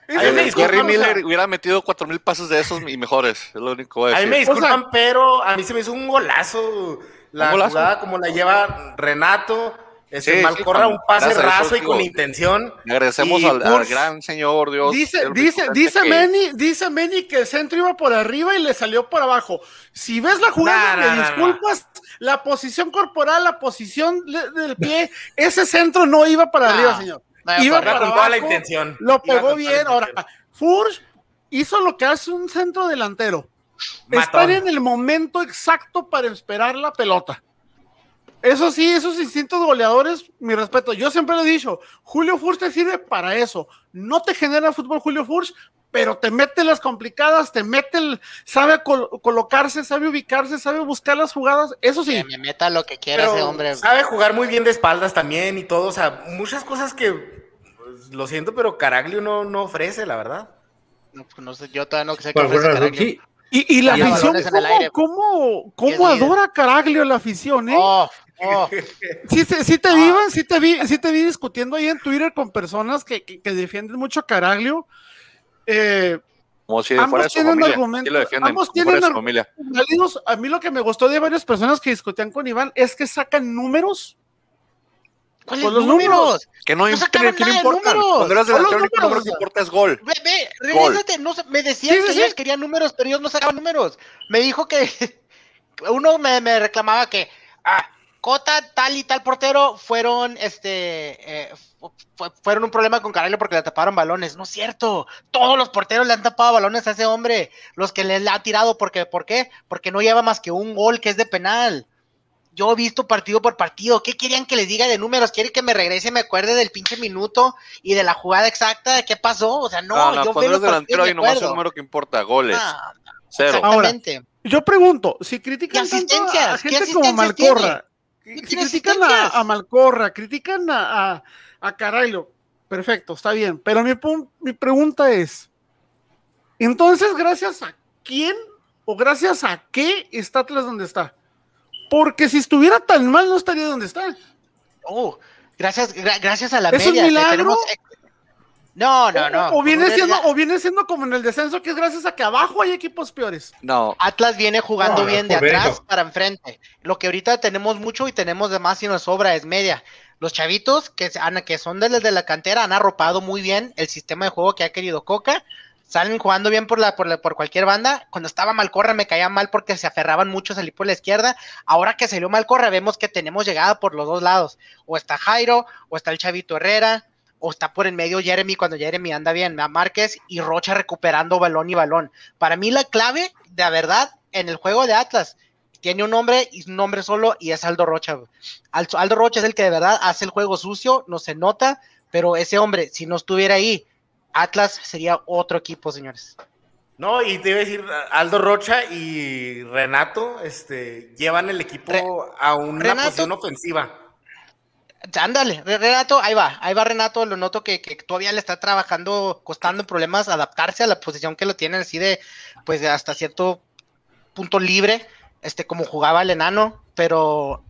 Speaker 2: Ahí me o sea-
Speaker 1: Miller hubiera metido cuatro mil pases de esos y mejores, es lo único que voy a
Speaker 2: A mí me disculpan,
Speaker 4: O sea-
Speaker 2: pero a mí se me hizo un golazo. La
Speaker 1: ¿Un golazo?
Speaker 2: jugada como la lleva Renato. Ese
Speaker 1: Sí,
Speaker 2: mal
Speaker 1: sí,
Speaker 2: corra un pase
Speaker 1: gracias
Speaker 2: raso y
Speaker 1: digo,
Speaker 2: con intención.
Speaker 1: Le agradecemos
Speaker 2: Y
Speaker 1: al, gran señor Dios.
Speaker 4: Dice, dice, dice
Speaker 1: que-
Speaker 4: Manny, dice Manny que el centro iba por arriba y le salió por abajo. Si ves la jugada,
Speaker 2: Nah,
Speaker 4: me
Speaker 2: nah, nah,
Speaker 4: disculpas, la posición corporal, la posición del pie, ese centro no iba para arriba, señor. Iba para
Speaker 2: con toda la
Speaker 4: abajo,
Speaker 2: intención.
Speaker 4: Lo pegó bien. Ahora. Furch hizo lo que hace un centro delantero.
Speaker 2: Matón.
Speaker 4: Estar en el momento exacto para esperar la pelota. Eso sí, esos instintos goleadores, mi respeto. Yo siempre lo he dicho, Julio Furch te sirve para eso. No te genera fútbol Julio Furch, pero te mete las complicadas, te mete el, sabe col- colocarse, sabe ubicarse, sabe buscar las jugadas. Eso sí,
Speaker 3: Que me meta lo que quiera
Speaker 2: Pero
Speaker 3: ese hombre.
Speaker 2: sabe jugar muy bien de espaldas también y todo. O sea, muchas cosas que pues, lo siento, pero Caraglio no, no ofrece, la verdad.
Speaker 3: No, pues no sé, yo todavía no sé qué ofrece Caraglio.
Speaker 5: sí.
Speaker 4: Y, y la afición, ¿cómo,
Speaker 3: aire.
Speaker 4: cómo, adora a Caraglio la afición, eh?
Speaker 3: Oh, oh.
Speaker 4: Sí, te- sí te
Speaker 3: Ah.
Speaker 4: vi, sí te vi, sí te vi discutiendo ahí en Twitter con personas que, que, que defienden mucho a Caraglio. Eh,
Speaker 1: Como si de
Speaker 4: Ambos
Speaker 1: fuera de su
Speaker 4: tienen
Speaker 1: familia.
Speaker 4: argumentos-
Speaker 1: Sí defienden,
Speaker 4: ambos
Speaker 1: como fuera de
Speaker 4: tienen
Speaker 1: su familia.
Speaker 4: válidos. a mí lo que me gustó de varias personas que discutían con Iván es que sacan números.
Speaker 3: ¿Cuáles
Speaker 4: Pues los
Speaker 3: números?
Speaker 4: números.
Speaker 1: Que no,
Speaker 3: No
Speaker 1: imp-
Speaker 3: sacaban
Speaker 1: ¿qué le
Speaker 3: nada de
Speaker 1: importan? Cuando eras delantero, el único número que importa es gol.
Speaker 3: Ve, ve, regrésate, no me decían
Speaker 4: Sí, sí,
Speaker 3: que
Speaker 4: sí.
Speaker 3: ellos querían números, pero ellos no sacaban números. Me dijo que uno me, me reclamaba que ah, Cota, tal y tal portero fueron este eh, fu- fu- fueron un problema con Caraglio porque le taparon balones. No es cierto. Todos los porteros le han tapado balones a ese hombre. Los que le ha tirado, porque, ¿por qué? Porque no lleva más que un gol que es de penal. Yo he visto partido por partido. ¿Qué querían que les diga de números? ¿Quieren que me regrese y me acuerde del pinche minuto y de la jugada exacta de qué pasó? O sea, no,
Speaker 1: No, no,
Speaker 3: yo
Speaker 1: cuando eres
Speaker 3: los
Speaker 1: delantero hay nomás un
Speaker 3: acuerdo.
Speaker 1: número que importa, goles.
Speaker 3: Ah,
Speaker 1: Cero.
Speaker 4: Ahora,
Speaker 3: exactamente.
Speaker 4: Yo pregunto, si critican
Speaker 3: ¿Y
Speaker 4: tanto a gente como Malcorra,
Speaker 3: ¿Y
Speaker 4: si
Speaker 3: tiene
Speaker 4: critican a, Malcorra, critican a, a, a Caraglio, perfecto, está bien. Pero mi, mi pregunta es: entonces, ¿gracias a quién o gracias a qué está Atlas donde está? Porque si estuviera tan mal, no estaría donde está.
Speaker 3: Oh, gracias, gra- gracias a la
Speaker 4: ¿Es un
Speaker 3: media. que
Speaker 4: milagro?
Speaker 3: tenemos- No, no, no.
Speaker 4: O, viene siendo, o viene siendo como en el descenso, que es gracias a que abajo hay equipos peores.
Speaker 1: No,
Speaker 3: Atlas viene jugando
Speaker 5: No,
Speaker 3: bien de atrás para enfrente. Lo que ahorita tenemos mucho y tenemos de más y nos sobra es media. Los chavitos que, han- que son desde la cantera han arropado muy bien el sistema de juego que ha querido Coca. Salen jugando bien por la, por la- por cualquier banda. Cuando estaba Malcorra me caía mal porque se aferraban mucho a salir por la izquierda. Ahora que salió Malcorra vemos que tenemos llegada por los dos lados. O está Jairo, o está el Chavito Herrera, o está por en medio Jeremy cuando Jeremy anda bien, a Márquez y Rocha recuperando balón y balón. Para mí la clave, de verdad, en el juego de Atlas, tiene un nombre y un nombre solo y es Aldo Rocha. Aldo Rocha es el que de verdad hace el juego sucio, no se nota, pero ese hombre, si no estuviera ahí, Atlas sería otro equipo, señores.
Speaker 2: No, y te iba a decir, Aldo Rocha y Renato este, llevan el equipo
Speaker 3: Re-
Speaker 2: a una
Speaker 3: Renato-
Speaker 2: posición ofensiva.
Speaker 3: Ándale, Re- Renato, ahí va, ahí va Renato, lo noto que, que todavía le está trabajando, costando problemas adaptarse a la posición que lo tienen así de, pues hasta cierto punto libre, este como jugaba el enano, pero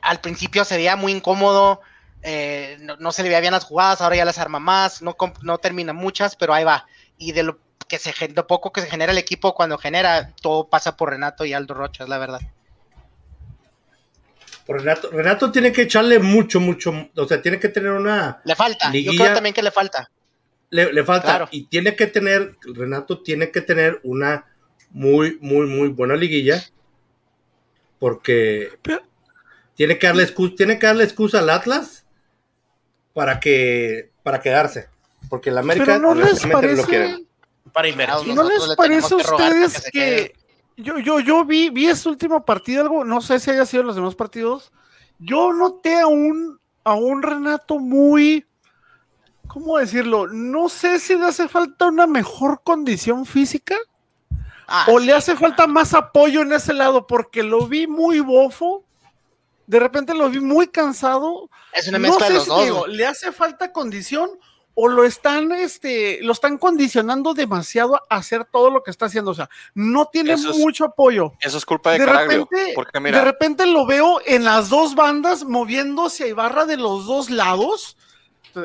Speaker 3: al principio se veía muy incómodo, eh, no, se le veía bien las jugadas, ahora ya las arma más, no, no termina muchas, pero ahí va, y de lo que se lo poco que se genera el equipo cuando genera, todo pasa por Renato y Aldo Rocha, es la verdad.
Speaker 5: Por Renato, Renato tiene que echarle mucho, mucho, o sea, tiene que tener una,
Speaker 3: Le falta, yo creo también que le falta.
Speaker 5: le, le falta,
Speaker 3: Claro.
Speaker 5: y tiene que tener, Renato tiene que tener una muy, muy, muy buena liguilla, porque
Speaker 4: Pero-
Speaker 5: tiene que darle excusa, tiene que darle excusa al Atlas para que, para quedarse, porque el América
Speaker 4: Pero no les
Speaker 5: lo quiere.
Speaker 4: parece.
Speaker 2: Para invertir.
Speaker 4: ¿No les
Speaker 3: le
Speaker 4: parece a ustedes
Speaker 3: que,
Speaker 4: yo, yo, yo vi, vi ese último partido, algo, no sé si haya sido los demás partidos, yo noté a un, a un Renato muy, ¿cómo decirlo? No sé si le hace falta una mejor condición física
Speaker 3: Ah,
Speaker 4: o le hace falta más apoyo en ese lado, porque lo vi muy bofo, de repente lo vi muy cansado,
Speaker 3: Es una
Speaker 4: no
Speaker 3: mezcla
Speaker 4: sé
Speaker 3: de los
Speaker 4: si
Speaker 3: dos.
Speaker 4: digo, le hace falta condición o lo están, este, lo están condicionando demasiado a hacer todo lo que está haciendo. O sea, no tiene
Speaker 1: es-
Speaker 4: mucho apoyo.
Speaker 1: eso es culpa de,
Speaker 4: De
Speaker 1: Caraglio.
Speaker 4: repente,
Speaker 1: Porque
Speaker 4: de
Speaker 1: mira,
Speaker 4: repente lo veo en las dos bandas moviéndose a Ibarra de los dos lados.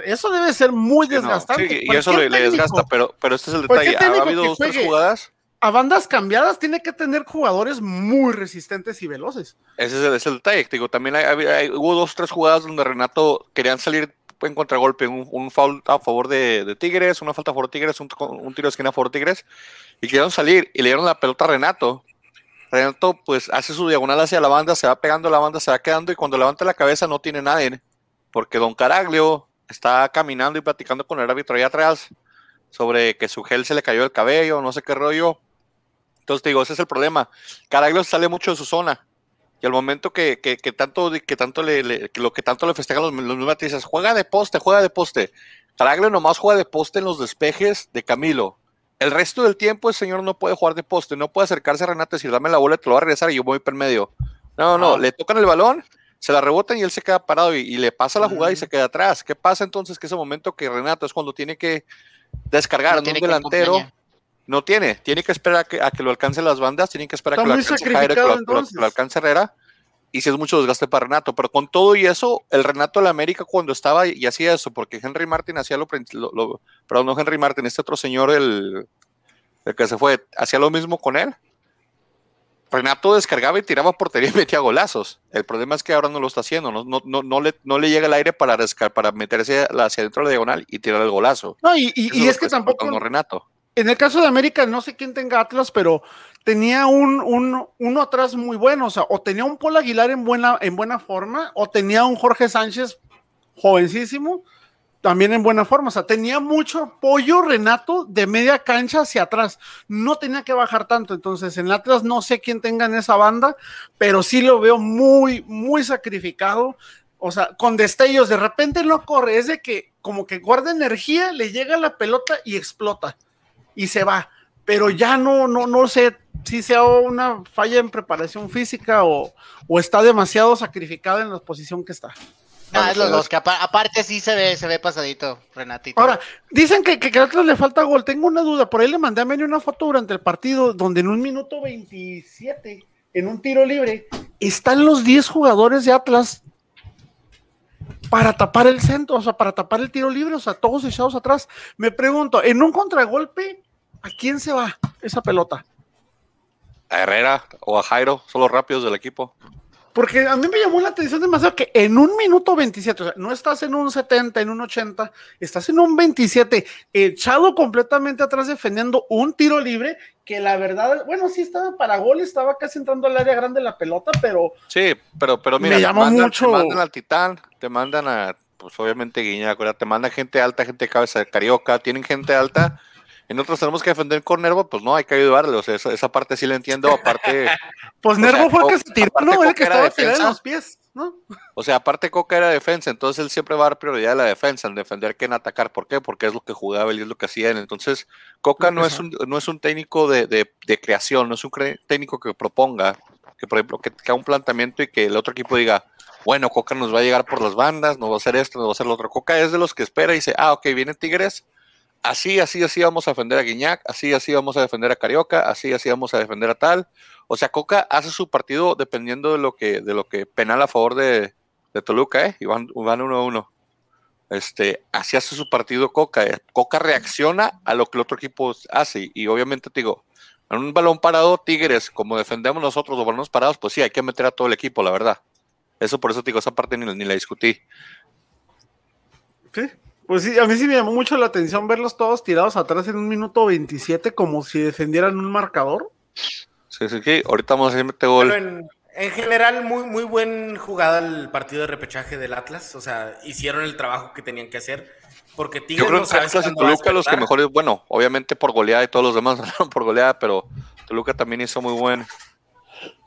Speaker 4: Eso debe ser muy
Speaker 1: no,
Speaker 4: desgastante.
Speaker 1: sí, y eso le, le desgasta, pero, pero este es el detalle. Ha habido dos, tres jugadas.
Speaker 4: A bandas cambiadas tiene que tener jugadores muy resistentes y veloces.
Speaker 1: Ese es el, ese es el detalle. Digo, también hay- hubo dos, tres jugadas donde Renato querían salir en contragolpe, un, un foul a favor de, Tigres, una falta a favor de Tigres, un, tiro de esquina a favor de Tigres, y querían salir y le dieron la pelota a Renato. Renato pues hace su diagonal hacia la banda, se va pegando la banda, se va quedando y cuando levanta la cabeza no tiene nadie, porque Don Caraglio está caminando y platicando con el árbitro ahí atrás sobre que su gel se le cayó el cabello, no sé qué rollo. Entonces digo, ese es el problema. Caraglio sale mucho de su zona. Y al momento que, que, que tanto, que tanto le, le- que lo que tanto le festejan los, los matizas, juega de poste, juega de poste. Caraglio nomás juega de poste en los despejes de Camilo. El resto del tiempo el señor no puede jugar de poste, no puede acercarse a Renato y decir, dame la bola, te lo voy a regresar y yo voy por medio. No, no,
Speaker 2: Ah.
Speaker 1: le tocan el balón, se la rebotan y él se queda parado y, y le pasa la jugada y
Speaker 2: Mm.
Speaker 1: se queda atrás. ¿Qué pasa entonces? Que ese momento que Renato es cuando tiene que descargar
Speaker 3: No
Speaker 1: en un delantero
Speaker 3: acompañar.
Speaker 1: No tiene, tiene que esperar a que, a que lo alcance las bandas, tiene que esperar a que lo alcance Jairo, que lo- que lo, que alcance Herrera. Y si es mucho desgaste para Renato, pero con todo y eso, el Renato de la América cuando estaba y hacía eso, porque Henry Martin hacía lo, lo- perdón, no Henry Martin, este otro señor, el, el que se fue, hacía lo mismo con él. Renato descargaba y tiraba portería y metía golazos. El problema es que ahora no lo está haciendo, no, no, no, no le, no le llega el aire para, para meterse hacia adentro de la diagonal y tirar el golazo.
Speaker 4: No, y, y- es que
Speaker 1: está
Speaker 4: tampoco,
Speaker 1: Renato.
Speaker 4: En el caso de América, no sé quién tenga Atlas, pero tenía un, un- uno atrás muy bueno, o sea, o tenía un Paul Aguilar en buena, en buena forma, o tenía un Jorge Sánchez jovencísimo, también en buena forma, o sea, tenía mucho apoyo Renato de media cancha hacia atrás, no tenía que bajar tanto, entonces en Atlas no sé quién tenga en esa banda, pero sí lo veo muy, muy sacrificado, o sea, con destellos, de repente no corre, es de que como que guarda energía, le llega la pelota y explota y se va. Pero ya no, no, no sé si sea una falla en preparación física o, o está demasiado sacrificado en la posición que está.
Speaker 3: No, es los dos, que apa- aparte sí se ve, se ve pasadito, Renatito.
Speaker 4: Ahora, dicen que, que, que a Atlas le falta gol. Tengo una duda. Por ahí le mandé a Meni una foto durante el partido donde en un minuto 27, en un tiro libre, están los 10 jugadores de Atlas para tapar el centro, o sea, para tapar el tiro libre, o sea, todos echados atrás. Me pregunto, en un contragolpe, ¿a quién se va esa pelota?
Speaker 1: A Herrera o a Jairo, son los rápidos del equipo.
Speaker 4: Porque a mí me llamó la atención demasiado que en un minuto 27, o sea, no estás en un 70, en un 80, estás en un 27, echado completamente atrás defendiendo un tiro libre que la verdad, bueno, sí estaba para gol, estaba casi entrando al área grande la pelota, pero
Speaker 1: Sí, pero, pero mira,
Speaker 4: Me
Speaker 1: te
Speaker 4: llamó
Speaker 1: mandan,
Speaker 4: mucho-
Speaker 1: te mandan al Titán, te mandan a, pues obviamente Guiñac, te mandan gente alta, gente de cabeza de Carioca, tienen gente alta. En otros tenemos que defender con Nervo, pues no, hay que ayudarle. O sea, esa, esa parte sí la entiendo. Aparte,
Speaker 4: pues Nervo
Speaker 1: sea,
Speaker 4: fue el que se tiró, ¿no? El que
Speaker 1: era
Speaker 4: estaba
Speaker 1: defensa.
Speaker 4: los pies, ¿no?
Speaker 1: o sea, aparte Coca era defensa, entonces él siempre va a dar prioridad a la defensa, en defender que en atacar. ¿Por qué? Porque es lo que jugaba él y es lo que hacía él. Entonces, Coca no es un, no es un técnico de, de- de creación, no es un técnico que proponga, que por ejemplo, que, que haga un planteamiento y que el otro equipo diga, bueno, Coca nos va a llegar por las bandas, nos va a hacer esto, nos va a hacer lo otro. Coca es de los que espera y dice, ah, ok, viene Tigres, así, así, así vamos a defender a Guiñac, así, así vamos a defender a Carioca, así, así vamos a defender a tal. O sea, Coca hace su partido dependiendo de lo que, de lo que penal a favor de, de Toluca, ¿eh? Y van, van uno a uno. Este, así hace su partido Coca. ¿eh? Coca reacciona a lo que el otro equipo hace. Y obviamente te digo, en un balón parado, Tigres, como defendemos nosotros los balones parados, pues sí, hay que meter a todo el equipo, la verdad. Eso por eso te digo, esa parte ni, ni la discutí.
Speaker 4: Sí. Pues sí, a mí sí me llamó mucho la atención verlos todos tirados atrás en un minuto 27 como si defendieran un marcador.
Speaker 1: Sí, sí, sí. Ahorita vamos a hacer este gol.
Speaker 2: Pero en, en general, muy, muy buen jugada el partido de repechaje del Atlas. O sea, hicieron el trabajo que tenían que hacer. Porque Tigres
Speaker 1: Yo creo
Speaker 2: no
Speaker 1: que Atlas y Toluca los que mejores, bueno, obviamente por goleada y todos los demás ganaron por goleada, pero Toluca también hizo muy buen,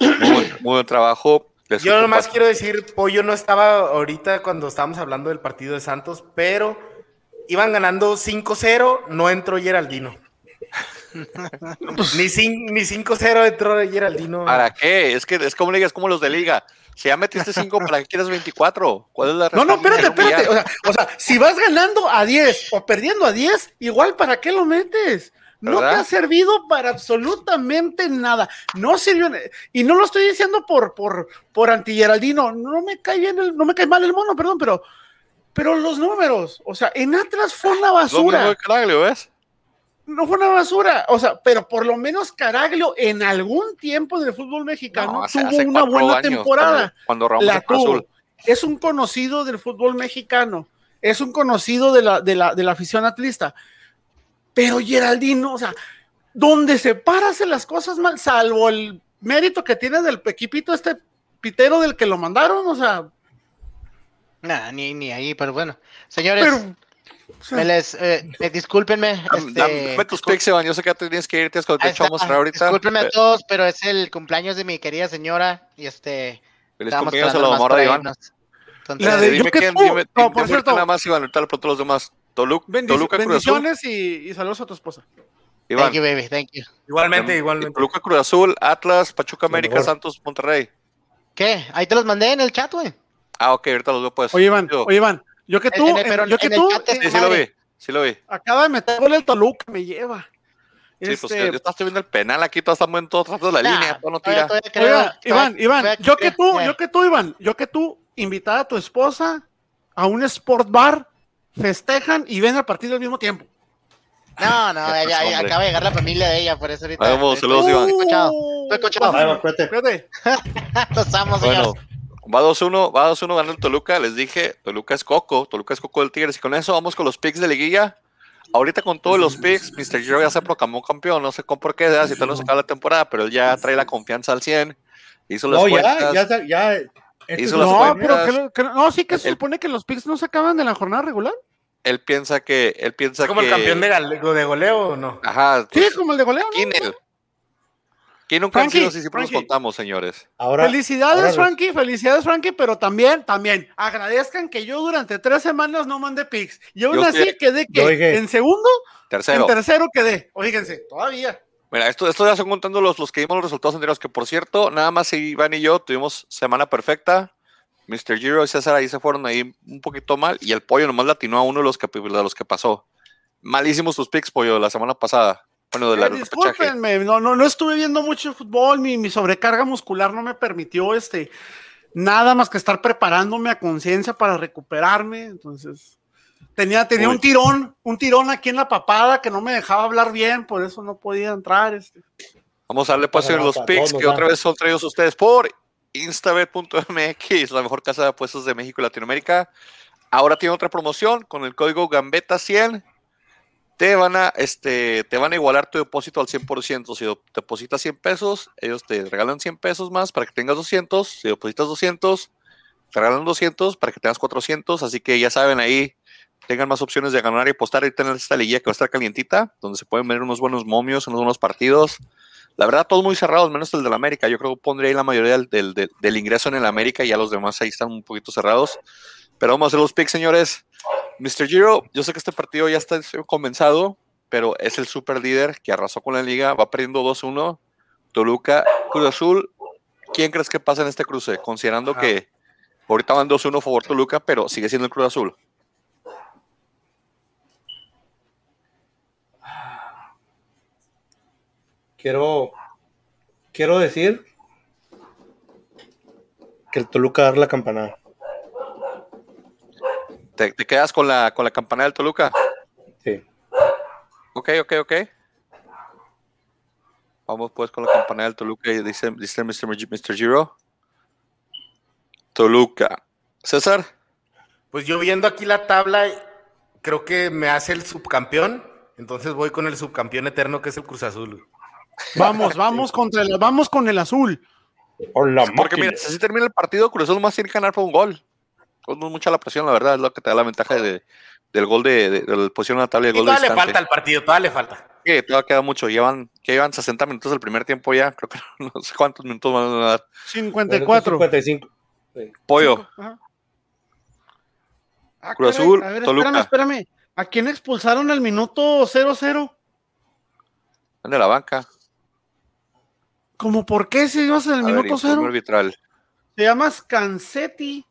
Speaker 1: muy buen, muy buen trabajo.
Speaker 2: Yo nomás quiero decir, Pollo no estaba ahorita cuando estábamos hablando del partido de Santos, pero iban ganando 5-0, no entró Geraldino. ni, cin- ni 5-0 entró Geraldino.
Speaker 1: ¿Para qué? Es que es como liga, es como los de liga. Si ya metiste 5, ¿para qué quieres 24? ¿Cuál es la
Speaker 4: No, no, espérate, espérate. O sea, o sea, si vas ganando a 10 o perdiendo a 10, igual, ¿para qué lo metes? No te ha servido para absolutamente nada. No sirvió. Y no lo estoy diciendo por, por, por anti-Geraldino. No me cae bien el, no me cae mal el mono, perdón, pero, pero los números. O sea, en Atlas fue una basura.
Speaker 1: de Caraglio, ¿ves?
Speaker 4: No fue una basura. O sea, pero por lo menos Caraglio en algún tiempo del fútbol mexicano
Speaker 1: No, hace-
Speaker 4: tuvo
Speaker 1: hace
Speaker 4: una buena
Speaker 1: años,
Speaker 4: temporada
Speaker 1: Cuando, cuando
Speaker 4: la tuvo.
Speaker 1: azul.
Speaker 4: Es un conocido del fútbol mexicano, es un conocido de la, de la, de la afición atlista. Pero Geraldino, o sea, donde se para hace las cosas mal, salvo el mérito que tiene del equipito este pitero del que lo mandaron, o sea,
Speaker 3: Nah, ni, ni ahí, pero bueno. Señores,
Speaker 4: pero o sea,
Speaker 3: me les, eh, eh, discúlpenme.
Speaker 1: Dam-
Speaker 3: este,
Speaker 1: Dame tus Iván. Yo sé que ya te tienes que irte, es cuando te
Speaker 3: ahí
Speaker 1: echo a
Speaker 3: está.
Speaker 1: mostrar ahorita.
Speaker 3: Discúlpenme a todos, pero es el cumpleaños de mi querida señora y este.
Speaker 1: Feliz cumpleaños a la mamá de Iván.
Speaker 3: Entonces,
Speaker 4: La de-
Speaker 1: dime
Speaker 4: yo que
Speaker 1: quién,
Speaker 4: tú-
Speaker 1: dime,
Speaker 4: no,
Speaker 1: dime
Speaker 4: por
Speaker 1: ahorita
Speaker 4: cierto.
Speaker 1: nada más, Iván, ahorita pregunto a los demás. Toluca,
Speaker 4: bendic-
Speaker 1: Toluca Cruz Azul.
Speaker 4: bendiciones y, y saludos a tu esposa.
Speaker 1: Iván.
Speaker 3: thank you, baby, thank you.
Speaker 2: igualmente, igualmente.
Speaker 1: Toluca Cruz Azul, Atlas, Pachuca América. Santos, Monterrey.
Speaker 3: ¿Qué? Ahí te los mandé en el chat, güey.
Speaker 1: Ah, ok, ahorita los veo pues.
Speaker 4: Oye, Iván,
Speaker 1: Yo-
Speaker 4: oye, Iván, yo que
Speaker 3: En-
Speaker 4: tú,
Speaker 3: en pero
Speaker 4: yo que tú, eh,
Speaker 1: Sí, sí lo vi, sí lo vi.
Speaker 4: acaba de meter gol el Toluca, me lleva.
Speaker 1: Sí, pues
Speaker 4: Este,
Speaker 1: yo estoy viendo el penal aquí, todos estamos en todo tratando de la
Speaker 3: Nah,
Speaker 1: línea, todo no tira.
Speaker 3: todavía creo-
Speaker 4: Oiga,
Speaker 3: todavía-
Speaker 4: Iván, Iván,
Speaker 3: todavía
Speaker 4: yo que tú,
Speaker 3: creo-
Speaker 4: yo que tú, Iván, yo que tú, invitada a tu esposa a un sport bar, festejan y ven el partido al mismo tiempo.
Speaker 3: No, no,
Speaker 1: hombre.
Speaker 3: acaba de llegar la familia de ella, por eso ahorita.
Speaker 1: Vamos,
Speaker 3: estoy-
Speaker 1: saludos, Iván.
Speaker 3: estoy escuchado.
Speaker 4: Uh,
Speaker 3: Estoy
Speaker 5: cuídate.
Speaker 4: Fíjate,
Speaker 3: Los amo,
Speaker 1: Bueno,
Speaker 3: señores.
Speaker 1: va 2-1, va 2-1 ganando el Toluca, les dije, Toluca es Coco, Toluca es Coco del Tigres, y con eso vamos con los picks de liguilla. Ahorita con todos los picks, Mr. Giro ya se proclamó campeón, no sé cómo por qué, si todavía no se acaba la temporada, pero él ya trae la confianza al 100, hizo las
Speaker 5: No,
Speaker 1: cuentas.
Speaker 5: ya, ya, ya. Este
Speaker 1: Hizo las
Speaker 4: no, pero que, lo- que no- sí que se
Speaker 1: El-
Speaker 4: supone que los picks no se acaban de la jornada regular.
Speaker 1: Él piensa que, él piensa
Speaker 2: ¿Es como
Speaker 1: que...
Speaker 2: el campeón de, gale- de goleo o no?
Speaker 1: Ajá,
Speaker 4: Sí,
Speaker 1: pues,
Speaker 4: como el de goleo. ¿no?
Speaker 1: ¿quién él? ¿Quién nunca han
Speaker 4: Frankie,
Speaker 1: sido así? Siempre nos contamos, señores.
Speaker 5: Ahora,
Speaker 4: Felicidades,
Speaker 5: ahora-
Speaker 4: Frankie, felicidades, Frankie, pero también, también, agradezcan que yo durante tres semanas no mandé picks. Y aún
Speaker 1: Yo
Speaker 4: así
Speaker 1: sí.
Speaker 4: quedé que en segundo,
Speaker 1: Tercero.
Speaker 4: en tercero quedé. Oíguense, todavía.
Speaker 1: Mira, esto, esto ya son contando los, los que vimos los resultados anteriores, que por cierto, nada más Iván y yo tuvimos semana perfecta. Mr. Giro y César ahí se fueron ahí un poquito mal y el pollo nomás latinó a uno de los que, de los que pasó. Malísimos tus picks, pollo, la semana pasada. Bueno, de la
Speaker 4: Eh, discúlpenme, no, no, no estuve viendo mucho fútbol, mi, mi sobrecarga muscular no me permitió este nada más que estar preparándome a conciencia para recuperarme. Entonces, tenía, tenía
Speaker 1: Uy.
Speaker 4: un tirón, un tirón aquí en la papada que no me dejaba hablar bien, por eso no podía entrar. Este.
Speaker 1: Vamos a darle
Speaker 5: Bueno,
Speaker 1: en los picks que otra vez son traídos ustedes por instabet.mx, la mejor casa de apuestos de México y Latinoamérica. Ahora tiene otra promoción con el código Gambeta100. Te van a este te van a igualar tu depósito al 100%. Si depositas 100 pesos, ellos te regalan 100 pesos más para que tengas 200. Si depositas 200, te regalan 200 para que tengas 400. Así que ya saben ahí, tengan más opciones de ganar y apostar ahorita en esta liguilla que va a estar calientita, donde se pueden ver unos buenos momios, unos buenos partidos. La verdad, todos muy cerrados, menos el del América. Yo creo que pondría ahí la mayoría del, del- del- del ingreso en el América y ya los demás ahí están un poquito cerrados. Pero vamos a hacer los picks, señores. Mr. Giro, yo sé que este partido ya está comenzado, pero es el super líder que arrasó con la liga. Va perdiendo 2-1. Toluca, Cruz Azul. ¿Quién crees que pasa en este cruce? Considerando
Speaker 2: Ajá.
Speaker 1: que ahorita van 2-1 a favor Toluca, pero sigue siendo el Cruz Azul.
Speaker 5: Quiero, quiero decir que el Toluca dar la campanada.
Speaker 1: ¿Te, te quedas con la, con la campana del Toluca?
Speaker 5: Sí.
Speaker 1: Ok, ok, ok. Vamos pues con la campana del Toluca y dice, dice Mr. Mr. Mr. Giro. Toluca. César,
Speaker 2: Pues yo viendo aquí la tabla, creo que me hace el subcampeón. Entonces voy con el subcampeón eterno que es el Cruz Azul.
Speaker 4: Vamos, vamos contra el, vamos con el azul.
Speaker 5: Hola,
Speaker 1: porque mira, si termina el partido, Cruz Azul más tiene que ganar por un gol. No es mucha la presión, la verdad, es lo que te da la ventaja de, del gol de, de, de la posición en la tabla y el
Speaker 2: Y
Speaker 1: gol de
Speaker 2: todavía le falta al partido, todavía le falta.
Speaker 1: Sí, todavía queda mucho. Llevan, que llevan 60 minutos del primer tiempo ya. Creo que no sé cuántos minutos van a dar.
Speaker 4: 54.
Speaker 5: 55.
Speaker 1: Pollo.
Speaker 4: Ajá. Ah,
Speaker 1: Cruz
Speaker 4: caray,
Speaker 1: Azul,
Speaker 4: a ver,
Speaker 1: Toluca.
Speaker 4: espérame, espérame. ¿A quién expulsaron al minuto 0-0?
Speaker 1: Van de la banca.
Speaker 4: ¿Cómo por qué si ibas en el
Speaker 1: A ver,
Speaker 4: minuto
Speaker 1: informe
Speaker 4: 0?
Speaker 1: arbitral.
Speaker 4: Se llama Scansetti.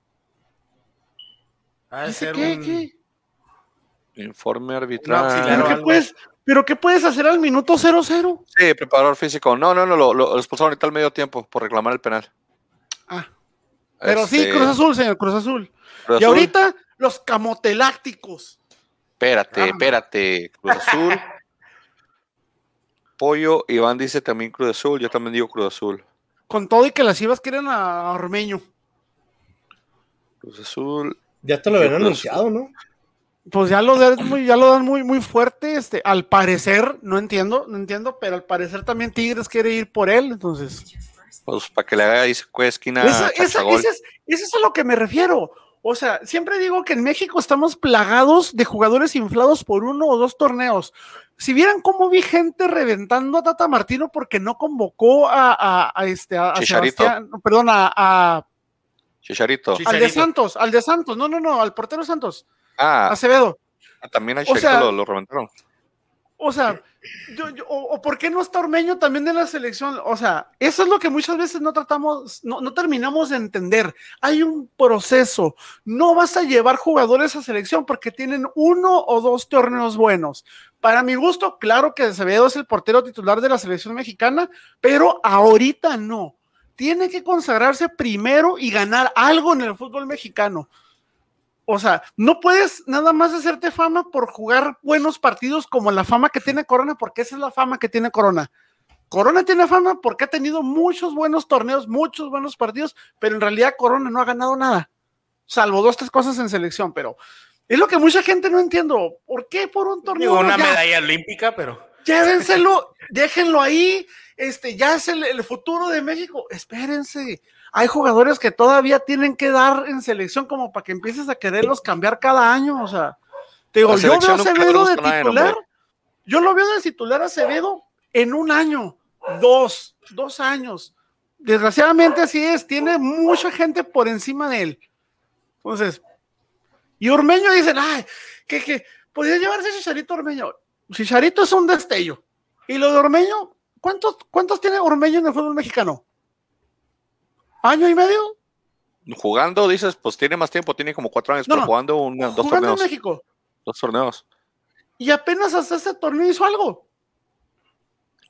Speaker 2: Ha de
Speaker 4: ¿Dice qué?
Speaker 2: un-
Speaker 4: ¿Qué?
Speaker 1: Informe arbitral.
Speaker 4: ¿Pero qué, puedes, ¿Pero qué puedes hacer al minuto 0-0?
Speaker 1: Sí, preparador físico. No, no, no, lo, lo expulsaron ahorita al medio tiempo por reclamar el penal.
Speaker 4: Ah, pero sí,
Speaker 1: Este,
Speaker 4: Cruz Azul, señor, Cruz Azul.
Speaker 1: Cruz
Speaker 4: Y
Speaker 1: Azul.
Speaker 4: ahorita, los camotelácticos.
Speaker 1: Espérate,
Speaker 2: Ah.
Speaker 1: espérate. Cruz Azul. Pollo, Iván dice también Cruz Azul. Yo también digo Cruz Azul.
Speaker 4: Con todo y que las ibas quieren a Ormeño.
Speaker 1: Cruz Azul.
Speaker 5: Ya te lo habían anunciado, ¿no?
Speaker 4: Pues ya lo dan muy, ya lo dan muy, muy fuerte. Este, al parecer, no entiendo, no entiendo, pero al parecer también Tigres quiere ir por él. Entonces,
Speaker 1: Pues para que le haga ahí esquina
Speaker 4: Esa- esa-
Speaker 1: Chachagol.
Speaker 4: ese es, ese es a lo que me refiero. O sea, siempre digo que en México estamos plagados de jugadores inflados por uno o dos torneos. Si vieran cómo vi gente reventando a Tata Martino porque no convocó a, a- a este a, a
Speaker 1: Chicharito.
Speaker 4: Sebastián, perdón, a, a-
Speaker 1: Chicharito.
Speaker 4: Al de. Santos, al de Santos, no, no, no, al portero Santos,
Speaker 1: Ah,
Speaker 4: Acevedo.
Speaker 1: también a
Speaker 4: o
Speaker 1: Chicharito
Speaker 4: sea-
Speaker 1: lo, lo reventaron.
Speaker 4: O sea, o, por qué no está Ormeño también en la selección? O sea, eso es lo que muchas veces no tratamos, no, no terminamos de entender. Hay un proceso. No vas a llevar jugadores a selección porque tienen uno o dos torneos buenos. Para mi gusto, claro que Acevedo es el portero titular de la selección mexicana, pero ahorita no. Tiene que consagrarse primero y ganar algo en el fútbol mexicano. O sea, no puedes nada más hacerte fama por jugar buenos partidos como la fama que tiene Corona, porque esa es la fama que tiene Corona. Corona tiene fama porque ha tenido muchos buenos torneos, muchos buenos partidos, pero en realidad Corona no ha ganado nada, salvo dos, tres cosas en selección, pero es lo que mucha gente no entiendo. ¿Por qué por un torneo?
Speaker 2: Digo, una
Speaker 4: Ya,
Speaker 2: medalla olímpica, pero.
Speaker 4: llévenselo, déjenlo ahí, este, ya es el, el futuro de México. Espérense, hay jugadores que todavía tienen que dar en selección como para que empieces a quererlos cambiar cada año, o sea, te digo, yo veo Acevedo de titular, yo lo veo de titular a Acevedo en un año, dos, dos años. Desgraciadamente así es, tiene mucha gente por encima de él. Entonces, y Ormeño dicen, ay, que, que podría llevarse Chicharito Ormeño. Chicharito es un destello. Y lo de Ormeño, ¿cuántos, cuántos tiene Ormeño en el fútbol mexicano? ¿Año y medio?
Speaker 1: Jugando, dices, pues tiene más tiempo, tiene como cuatro años,
Speaker 4: No,
Speaker 1: pero jugando un- dos
Speaker 4: Jugando en
Speaker 1: torneos.
Speaker 4: México.
Speaker 1: Dos torneos.
Speaker 4: Y apenas hasta ese torneo hizo algo.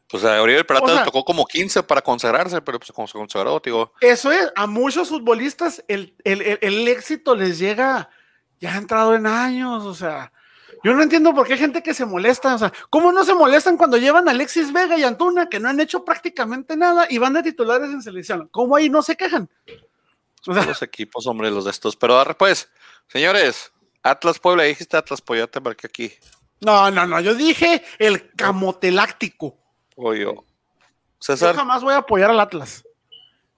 Speaker 1: Pues a Oriol Peralta
Speaker 4: O sea-
Speaker 1: le tocó como 15 para consagrarse, pero pues como se consagró, digo,
Speaker 4: Eso es, a muchos futbolistas el, el- el- el éxito les llega ya ha entrado en años, o sea, yo no entiendo por qué hay gente que se molesta, o sea, ¿cómo no se molestan cuando llevan a Alexis Vega y Antuna que no han hecho prácticamente nada y van de titulares en selección? ¿Cómo ahí no se quejan? O sea,
Speaker 1: los equipos, hombre, los de estos. Pero ahora pues, señores, Atlas Puebla, dijiste Atlas, ya te marqué aquí.
Speaker 4: no, no, no, yo dije el camoteláctico.
Speaker 1: Oye,
Speaker 4: Yo
Speaker 1: César,
Speaker 4: jamás voy a apoyar al Atlas.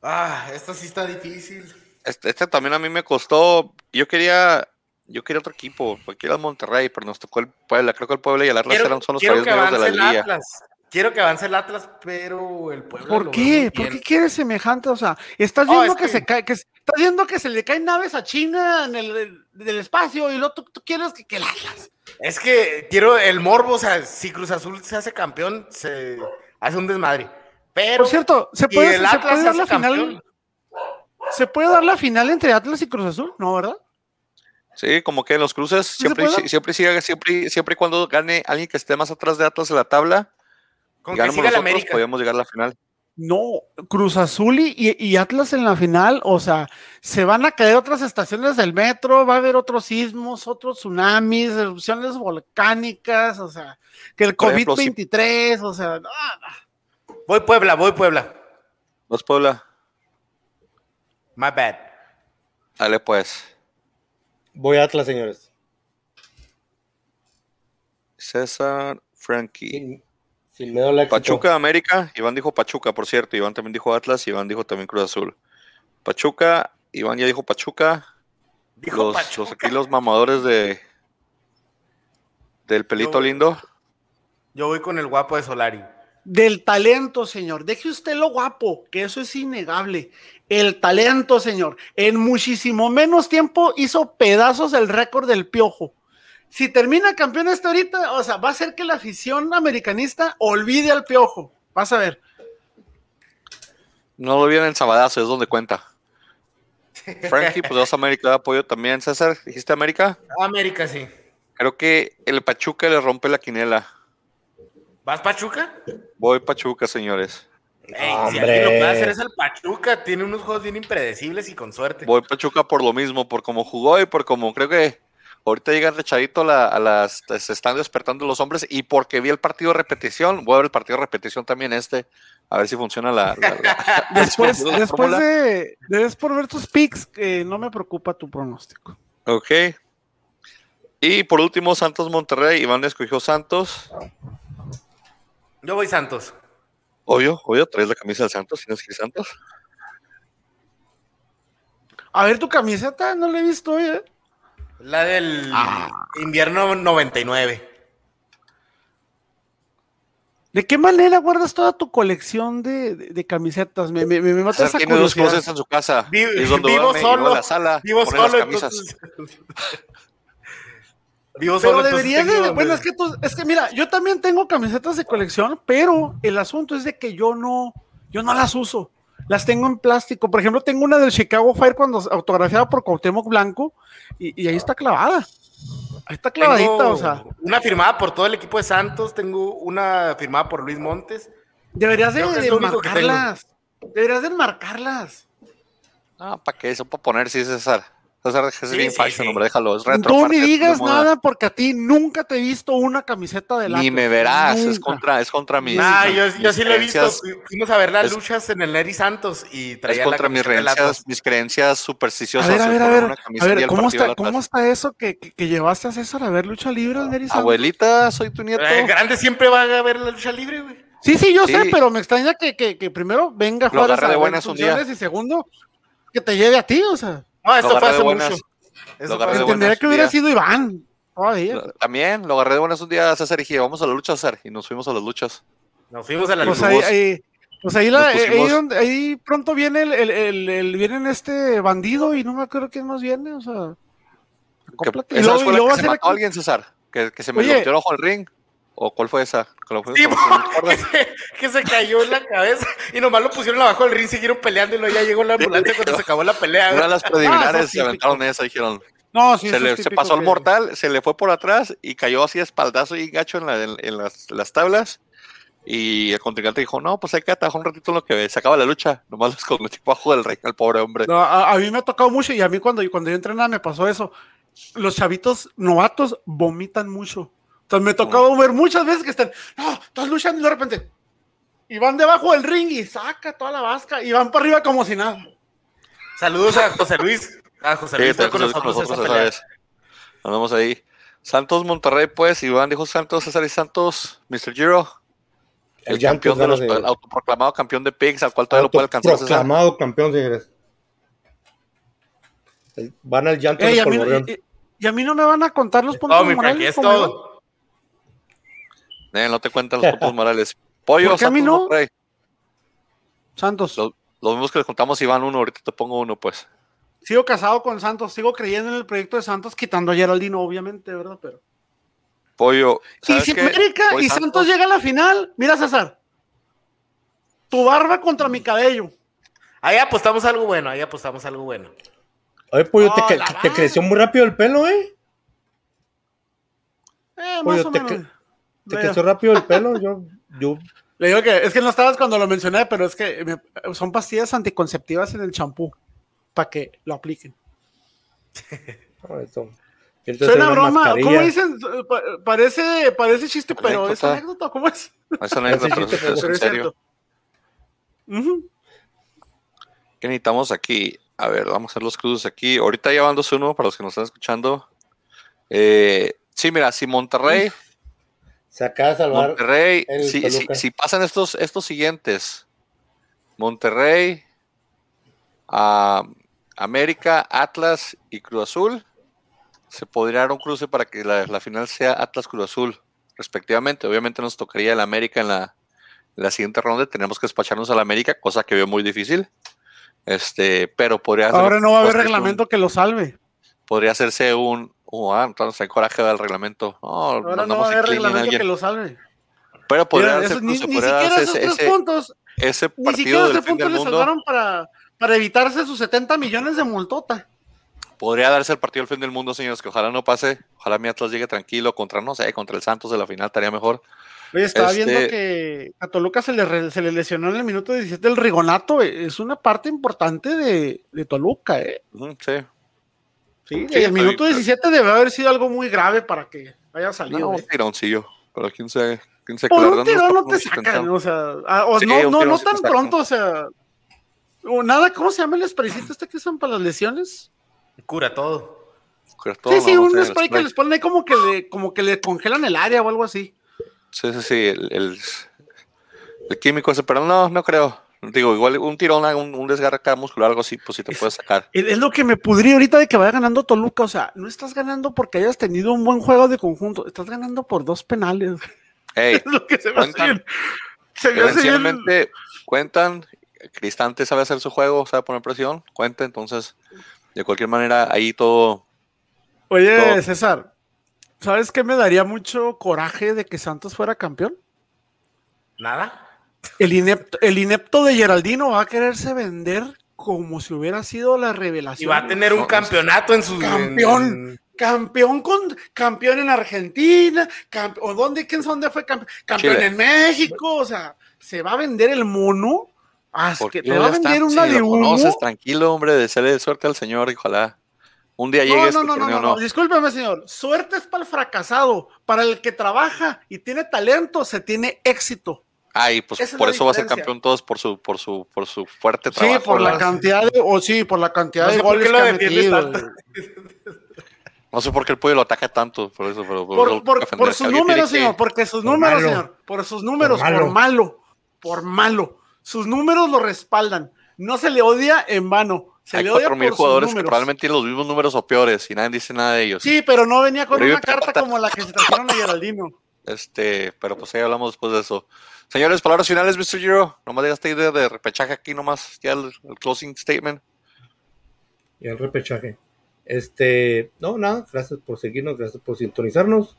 Speaker 2: Ah, esta sí está difícil.
Speaker 1: este, este también a mí me costó. Yo quería, yo quería otro equipo, porque era Monterrey, pero nos tocó el Puebla. Creo que el Puebla y el Atlas
Speaker 2: Quiero,
Speaker 1: eran, son los negros de
Speaker 2: avance
Speaker 1: la
Speaker 2: el
Speaker 1: liga.
Speaker 2: Atlas. Quiero que avance el Atlas, pero el pueblo.
Speaker 4: ¿Por qué? ¿Por qué quieres semejante? O sea, estás
Speaker 2: No,
Speaker 4: viendo
Speaker 2: es
Speaker 4: que,
Speaker 2: que-
Speaker 4: se cae, que estás viendo que se le caen naves a China en el del espacio y luego tú, tú quieres que, que el Atlas.
Speaker 2: Es que quiero el morbo, o sea, si Cruz Azul se hace campeón, se hace un desmadre. Pero
Speaker 4: Por cierto, ¿se puede,
Speaker 2: el
Speaker 4: se
Speaker 2: Atlas
Speaker 4: puede dar la final? ¿Se puede dar la final entre Atlas y Cruz Azul? No, ¿verdad?
Speaker 1: Sí, como que en los cruces siempre, siempre, siempre, siempre y cuando gane alguien que esté más atrás de Atlas en la tabla,
Speaker 2: Con que
Speaker 1: ganamos
Speaker 2: siga la
Speaker 1: nosotros,
Speaker 2: América.
Speaker 1: podemos llegar a la final.
Speaker 4: No, Cruz Azul y, y- Atlas en la final, o sea, se van a caer otras estaciones del metro, va a haber otros sismos, otros tsunamis, erupciones volcánicas, o sea, que el
Speaker 1: Por ejemplo, si-
Speaker 4: COVID-23, o sea, no, no.
Speaker 2: Voy Puebla, voy Puebla.
Speaker 1: Los Puebla,
Speaker 2: My bad.
Speaker 1: dale pues.
Speaker 5: Voy a Atlas, señores.
Speaker 1: César, Frankie.
Speaker 5: Sin, sin miedo al éxito.
Speaker 1: Pachuca, América. Iván dijo Pachuca, por cierto. Iván también dijo Atlas. Iván dijo también Cruz Azul. Pachuca. Iván ya dijo Pachuca.
Speaker 2: Dijo
Speaker 1: Los,
Speaker 2: Pachuca.
Speaker 1: los aquí los mamadores de del pelito
Speaker 2: Yo-
Speaker 1: lindo.
Speaker 2: Yo voy con el guapo de Solari.
Speaker 4: Del talento, señor. Deje usted lo guapo, que eso es innegable. El talento, señor. En muchísimo menos tiempo hizo pedazos el récord del piojo. Si termina campeón este ahorita, o sea, va a ser que la afición americanista olvide al piojo. Vas a ver.
Speaker 1: No lo vieron en Sabadazo, es donde cuenta. Frankie, pues vas a América, apoyo también. César, dijiste América.
Speaker 2: América, sí.
Speaker 1: Creo que el Pachuca le rompe la quinela.
Speaker 2: ¿Vas Pachuca?
Speaker 1: Voy Pachuca, señores.
Speaker 2: Ey, si alguien lo puede hacer es el Pachuca. Tiene unos juegos bien impredecibles y con suerte.
Speaker 1: Voy Pachuca por lo mismo, por cómo jugó y por cómo creo que ahorita llega rechadito la- a las se están despertando los hombres y porque vi el partido de repetición, voy a ver el partido de repetición también este, a ver si funciona la, la- la-
Speaker 4: Después,
Speaker 1: la
Speaker 4: después de, de por ver tus picks, que no me preocupa tu pronóstico.
Speaker 1: Ok. Y por último, Santos Monterrey. Iván escogió Santos.
Speaker 2: Yo voy Santos.
Speaker 1: Obvio, obvio, traes la camisa del Santos, tienes que ir Santos.
Speaker 4: A ver tu camiseta, no la he visto hoy, ¿eh?
Speaker 2: La del
Speaker 1: Ah.
Speaker 2: invierno 99.
Speaker 4: ¿De qué manera guardas toda tu colección de, de- de camisetas? Me, me, me mata
Speaker 1: César
Speaker 4: esa
Speaker 1: tiene dos closets en su casa. Es donde
Speaker 2: vivo
Speaker 1: duerme
Speaker 2: solo,
Speaker 1: en la sala
Speaker 2: Vivo
Speaker 1: pone las
Speaker 2: solo,
Speaker 1: camisas.
Speaker 2: entonces. Vivo
Speaker 4: Pero deberías de, bueno, es que tú, es que mira, yo también tengo camisetas de colección, pero el asunto es de que yo no, yo no las uso. Las tengo en plástico. Por ejemplo, tengo una del Chicago Fire cuando autografiada por Cuauhtémoc Blanco y, y ahí está clavada. Ahí está clavadita,
Speaker 2: tengo
Speaker 4: o sea,
Speaker 2: Una firmada por todo el equipo de Santos, tengo una firmada por Luis Montes.
Speaker 4: deberías de, de marcarlas. Deberías de marcarlas.
Speaker 1: Ah, ¿para qué? Eso para poner, sí, César. César es
Speaker 2: Sí,
Speaker 1: bien
Speaker 2: sí,
Speaker 1: fashion,
Speaker 2: sí.
Speaker 1: hombre, déjalo. Es retro.
Speaker 4: Ni
Speaker 1: es de
Speaker 4: digas nada porque a ti nunca te he visto una camiseta de
Speaker 1: Ni
Speaker 4: Atlas.
Speaker 1: me verás, es
Speaker 4: Nunca.
Speaker 1: contra, es contra mis.
Speaker 2: Nah, yo, yo
Speaker 1: mis
Speaker 2: sí lo he visto. Fuimos a ver las
Speaker 1: es-
Speaker 2: luchas en el Neri Santos y
Speaker 1: Es
Speaker 2: traía la
Speaker 1: contra mis
Speaker 2: camiseta del
Speaker 1: creencias, mis creencias
Speaker 4: A
Speaker 1: supersticiosas.
Speaker 4: ver, a
Speaker 1: el
Speaker 4: ver, a ver,
Speaker 1: una
Speaker 4: a
Speaker 1: camiseta y
Speaker 4: ver,
Speaker 1: el
Speaker 4: ¿cómo está, cómo está eso que, que, que llevaste a César a ver lucha libre, Neri Santos?
Speaker 1: Abuelita, soy tu nieto.
Speaker 2: Eh, grande siempre va a ver la lucha libre, güey.
Speaker 4: Sí, sí, yo
Speaker 1: Sí.
Speaker 4: sé, pero me extraña que, que, que primero venga Juárez a
Speaker 1: de
Speaker 4: ver
Speaker 1: buenas un día.
Speaker 4: funciones y segundo, que te lleve a ti, o sea.
Speaker 2: No, esto
Speaker 1: Lo
Speaker 2: fue
Speaker 1: agarré de
Speaker 2: hace
Speaker 1: buenas.
Speaker 2: mucho.
Speaker 1: Lo agarré de.
Speaker 4: Entendería que hubiera sido Iván. todavía.
Speaker 1: También lo agarré de buenas un día a César y dije, vamos a la lucha, César. Y nos fuimos a las luchas.
Speaker 2: Nos fuimos a la
Speaker 4: Pues
Speaker 2: lucha.
Speaker 4: ahí,
Speaker 1: Nos-
Speaker 4: ahí- pues ahí, la- eh, ahí
Speaker 1: pusimos-
Speaker 4: donde- ahí pronto viene el, el, el, el- vienen este bandido y no me acuerdo quién más viene, o sea.
Speaker 1: Que-.
Speaker 4: Y
Speaker 1: ¿Esa
Speaker 4: luego- y luego
Speaker 1: que
Speaker 4: va a
Speaker 1: se
Speaker 4: ser
Speaker 1: mató a alguien, César? ¿Que, que se me volteó el ojo al ring? ¿O cuál fue esa? ¿Que
Speaker 2: se, que se cayó en la cabeza y nomás lo pusieron abajo del ring, siguieron peleando y luego ya llegó la ambulancia cuando se acabó la pelea.
Speaker 1: Una de las
Speaker 4: Ah,
Speaker 1: preliminares
Speaker 4: es
Speaker 1: se aventaron esa, dijeron.
Speaker 4: No, sí,
Speaker 1: se, le, se pasó al mortal, se le fue por atrás y cayó así a espaldazo y gacho en, la- en- en las, las tablas. Y el contrincante dijo, no, pues hay que atajar un ratito en lo que se acaba la lucha. Nomás los con tipo abajo del ring al pobre hombre.
Speaker 4: No, a, a mí me ha tocado mucho y a mí cuando, cuando yo entrenaba me pasó eso. Los chavitos novatos vomitan mucho. Entonces me tocaba ver muchas veces que están, no, estás luchando y de repente, y van debajo del ring y saca toda la vasca y van para arriba como si nada.
Speaker 2: Saludos a José Luis. A José
Speaker 1: Sí,
Speaker 2: Luis
Speaker 1: está
Speaker 2: con nosotros, esa
Speaker 1: vez. Andamos ahí. Santos Monterrey, pues, Iván dijo Santos, César y Santos, Mr. Giro. El, campeón de los,
Speaker 5: de-
Speaker 1: autoproclamado campeón de Pigs, al cual todavía lo puede alcanzar César.
Speaker 5: Proclamado campeón, señores. Van al llanto
Speaker 4: Ey,
Speaker 5: de
Speaker 4: a mí-
Speaker 5: Polvorreón.
Speaker 4: y, y a mí no me van a contar los puntos
Speaker 2: Todo, mi
Speaker 4: morales
Speaker 2: es todo.
Speaker 1: Eh, no te cuentan los puntos morales. Pollo,
Speaker 4: ¿Por qué a mí
Speaker 1: Santos
Speaker 4: no? Santos.
Speaker 1: Lo- Los mismos que les contamos Iván uno, ahorita te pongo uno, pues.
Speaker 4: Sigo casado con Santos, sigo creyendo en el proyecto de Santos, quitando a Geraldino, obviamente, ¿verdad? Pero.
Speaker 1: Pollo,
Speaker 4: Y
Speaker 1: ¿sabes
Speaker 4: si
Speaker 1: qué?
Speaker 4: América
Speaker 1: Voy
Speaker 4: y Santos llega a la final, mira César, tu barba contra mi cabello.
Speaker 2: Ahí apostamos algo bueno, ahí apostamos algo bueno.
Speaker 5: Oye, Pollo, te,
Speaker 4: verdad.
Speaker 5: creció muy rápido el pelo, ¿eh?
Speaker 4: Eh, más o
Speaker 5: te
Speaker 4: menos.
Speaker 5: Te creció rápido el pelo. Yo, yo,
Speaker 4: Le digo que es que no estabas cuando lo mencioné, pero es que me- son pastillas anticonceptivas en el champú para que lo apliquen. Suena
Speaker 5: una
Speaker 4: broma,
Speaker 5: mascarilla.
Speaker 4: ¿cómo dicen? Pa- parece, parece chiste, pero es
Speaker 1: Anécdota.
Speaker 4: ¿cómo es?
Speaker 1: Esa anécdota,
Speaker 5: Ese
Speaker 1: pero
Speaker 5: chiste,
Speaker 1: es-
Speaker 5: pero-
Speaker 1: es
Speaker 4: es
Speaker 1: serio. ¿Qué necesitamos aquí? A ver, vamos a hacer los cruces aquí. Ahorita ya van 2-1 para los que nos están escuchando. Eh, sí, mira, si Monterrey,
Speaker 5: Se acaba de salvar.
Speaker 1: Monterrey, si, si-
Speaker 5: Toluca.
Speaker 1: si pasan estos, estos siguientes, Monterrey, ah, América, Atlas y Cruz Azul, se podría dar un cruce para que la, la final sea Atlas Cruz Azul, respectivamente. Obviamente nos tocaría el América en la, en la siguiente ronda. Tenemos que despacharnos al América, cosa que veo muy difícil. Este, pero podría ser-
Speaker 4: Ahora no va a haber
Speaker 1: un-
Speaker 4: reglamento que lo salve.
Speaker 1: podría hacerse un. Oh, ah, entonces hay coraje del reglamento. No,
Speaker 4: Ahora no va a haber reglamento que lo salve.
Speaker 1: Pero podría darse
Speaker 4: eso- ni, ni siquiera
Speaker 1: darse
Speaker 4: esos tres
Speaker 1: ese-
Speaker 4: puntos,
Speaker 1: ese
Speaker 4: ni siquiera ese
Speaker 1: fin
Speaker 4: punto
Speaker 1: del
Speaker 4: le salvaron para, para evitarse sus 70 millones de multota.
Speaker 1: Podría darse el partido del fin del mundo, señores, que ojalá no pase. Ojalá mi Atlas llegue tranquilo contra, no sé, contra el Santos de la final, estaría mejor.
Speaker 4: Oye, estaba
Speaker 1: Este-
Speaker 4: viendo que a Toluca se le, se le lesionó en el minuto 17 el rigonato. Es una parte importante de, de Toluca, ¿eh?
Speaker 1: Sí.
Speaker 4: Sí,
Speaker 1: Sí,
Speaker 4: el minuto 17 debe haber sido algo muy grave para que haya salido.
Speaker 1: No, un
Speaker 4: ¿eh?
Speaker 1: tironcillo. Pero quién sabe. Quién sabe
Speaker 4: Por un tirón no te sacan, o sea, ah, o
Speaker 1: Sí,
Speaker 4: no,
Speaker 1: un
Speaker 4: no, no tan pronto, o sea, o nada, ¿cómo se llama el spraycito este que usan para las lesiones?
Speaker 2: Cura todo.
Speaker 1: Pero todo,
Speaker 4: sí, sí,
Speaker 1: no,
Speaker 4: un
Speaker 1: el
Speaker 4: spray que
Speaker 1: spray.
Speaker 4: les ponen ahí como que le, como que le congelan el área o algo así.
Speaker 1: Sí, sí, sí. El, el, el químico ese, pero no, no creo. Digo, igual un tirón, un, un desgarre acá muscular, algo así, pues sí te puedes sacar.
Speaker 4: Es es lo que me pudría ahorita de que vaya ganando Toluca, o sea, no estás ganando porque hayas tenido un buen juego de conjunto, estás ganando por dos penales.
Speaker 1: Hey,
Speaker 4: Es lo que se
Speaker 1: Cuentan.
Speaker 4: Se me hace bien.
Speaker 1: Cuentan, Cristante sabe hacer su juego, sabe poner presión, cuenta, entonces de cualquier manera ahí todo,
Speaker 4: Oye,
Speaker 1: todo.
Speaker 4: César, ¿Sabes qué me daría mucho coraje de que Santos fuera campeón?
Speaker 2: Nada.
Speaker 4: El inepto, el inepto de Geraldino va a quererse vender como si hubiera sido la revelación.
Speaker 2: Y va a tener un
Speaker 1: No,
Speaker 2: campeonato en su.
Speaker 4: Campeón.
Speaker 2: en-
Speaker 4: Campeón con campeón en Argentina, campe- o dónde, quién dónde fue campeón, campeón
Speaker 1: Chile.
Speaker 4: en México, o sea, se va a vender el mono, haz
Speaker 1: ¿Por
Speaker 4: que te va a vender una
Speaker 1: Si
Speaker 4: de
Speaker 1: lo conoces, tranquilo, hombre, deseale suerte al señor, y ojalá. Un día llegue
Speaker 4: No,
Speaker 1: este
Speaker 4: no, no, no, no, no, discúlpeme, señor. Suerte es para el fracasado, para el que trabaja y tiene talento, se tiene éxito.
Speaker 1: Ay, pues
Speaker 4: Esa es
Speaker 1: por eso va a ser campeón todos por su, por su, por su fuerte
Speaker 4: Sí,
Speaker 1: trabajo.
Speaker 4: por la cantidad de, o sí, por la cantidad
Speaker 2: No
Speaker 4: de goles que ha metido.
Speaker 1: No sé por qué el pollo lo ataca tanto, por eso, pero
Speaker 4: Por, por-
Speaker 1: que
Speaker 4: por sus números,
Speaker 1: que-
Speaker 4: señor, porque sus
Speaker 5: Por
Speaker 4: números,
Speaker 5: malo.
Speaker 4: señor, por sus números,
Speaker 5: Por
Speaker 4: por
Speaker 5: malo.
Speaker 4: malo, por malo. Sus números lo respaldan. No se le odia en vano. Se
Speaker 1: Hay
Speaker 4: le odia
Speaker 1: cuatro mil jugadores que probablemente tienen los mismos números o peores y nadie dice nada de ellos.
Speaker 4: Sí, pero no venía con una carta como la que se trajeron a Geraldino.
Speaker 1: Este, pero pues ahí hablamos después de eso. Señores, palabras finales, Mr. Giro. Nomás digas esta idea de repechaje aquí nomás, ya el, closing statement.
Speaker 5: y el repechaje. Este, no, nada, gracias por seguirnos, gracias por sintonizarnos.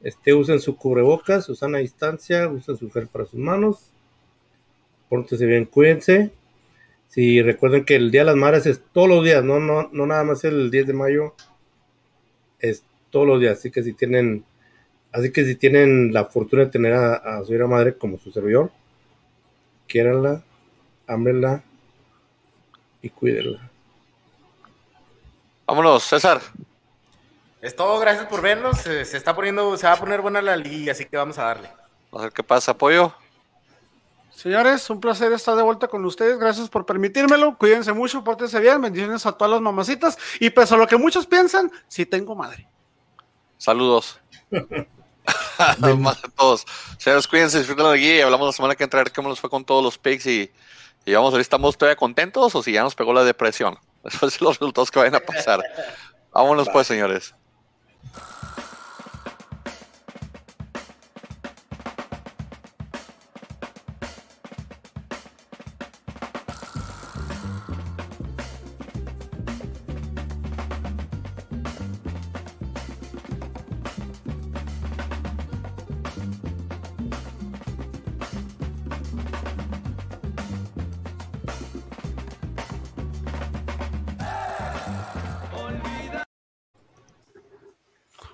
Speaker 5: Este, usen su cubrebocas, su sana distancia, usen su gel para sus manos. Pórtense bien, cuídense. Si recuerden que el Día de las Madres es todos los días, no, no, no nada más el 10 de mayo, es todos los días. Así que si tienen, así que si tienen la fortuna de tener a, a su hija madre como su servidor, quiéranla, ámenla y cuídenla.
Speaker 1: Vámonos, César.
Speaker 2: Es todo, gracias por vernos. Se, se está poniendo, se va a poner buena la liga, así que vamos a darle.
Speaker 1: A ver qué pasa, pollo.
Speaker 4: Señores, un placer estar de vuelta con ustedes. Gracias por permitírmelo. Cuídense mucho, pórtense bien. Bendiciones a todas las mamacitas. Y pese a lo que muchos piensan, sí tengo madre.
Speaker 1: Saludos. Más todos. Señores, cuídense, disfruten la guía hablamos la semana que entra a ver cómo nos fue con todos los picks y, y vamos a ver si estamos todavía contentos o si ya nos pegó la depresión. Después de los resultados que vayan a pasar. Vámonos pues, señores.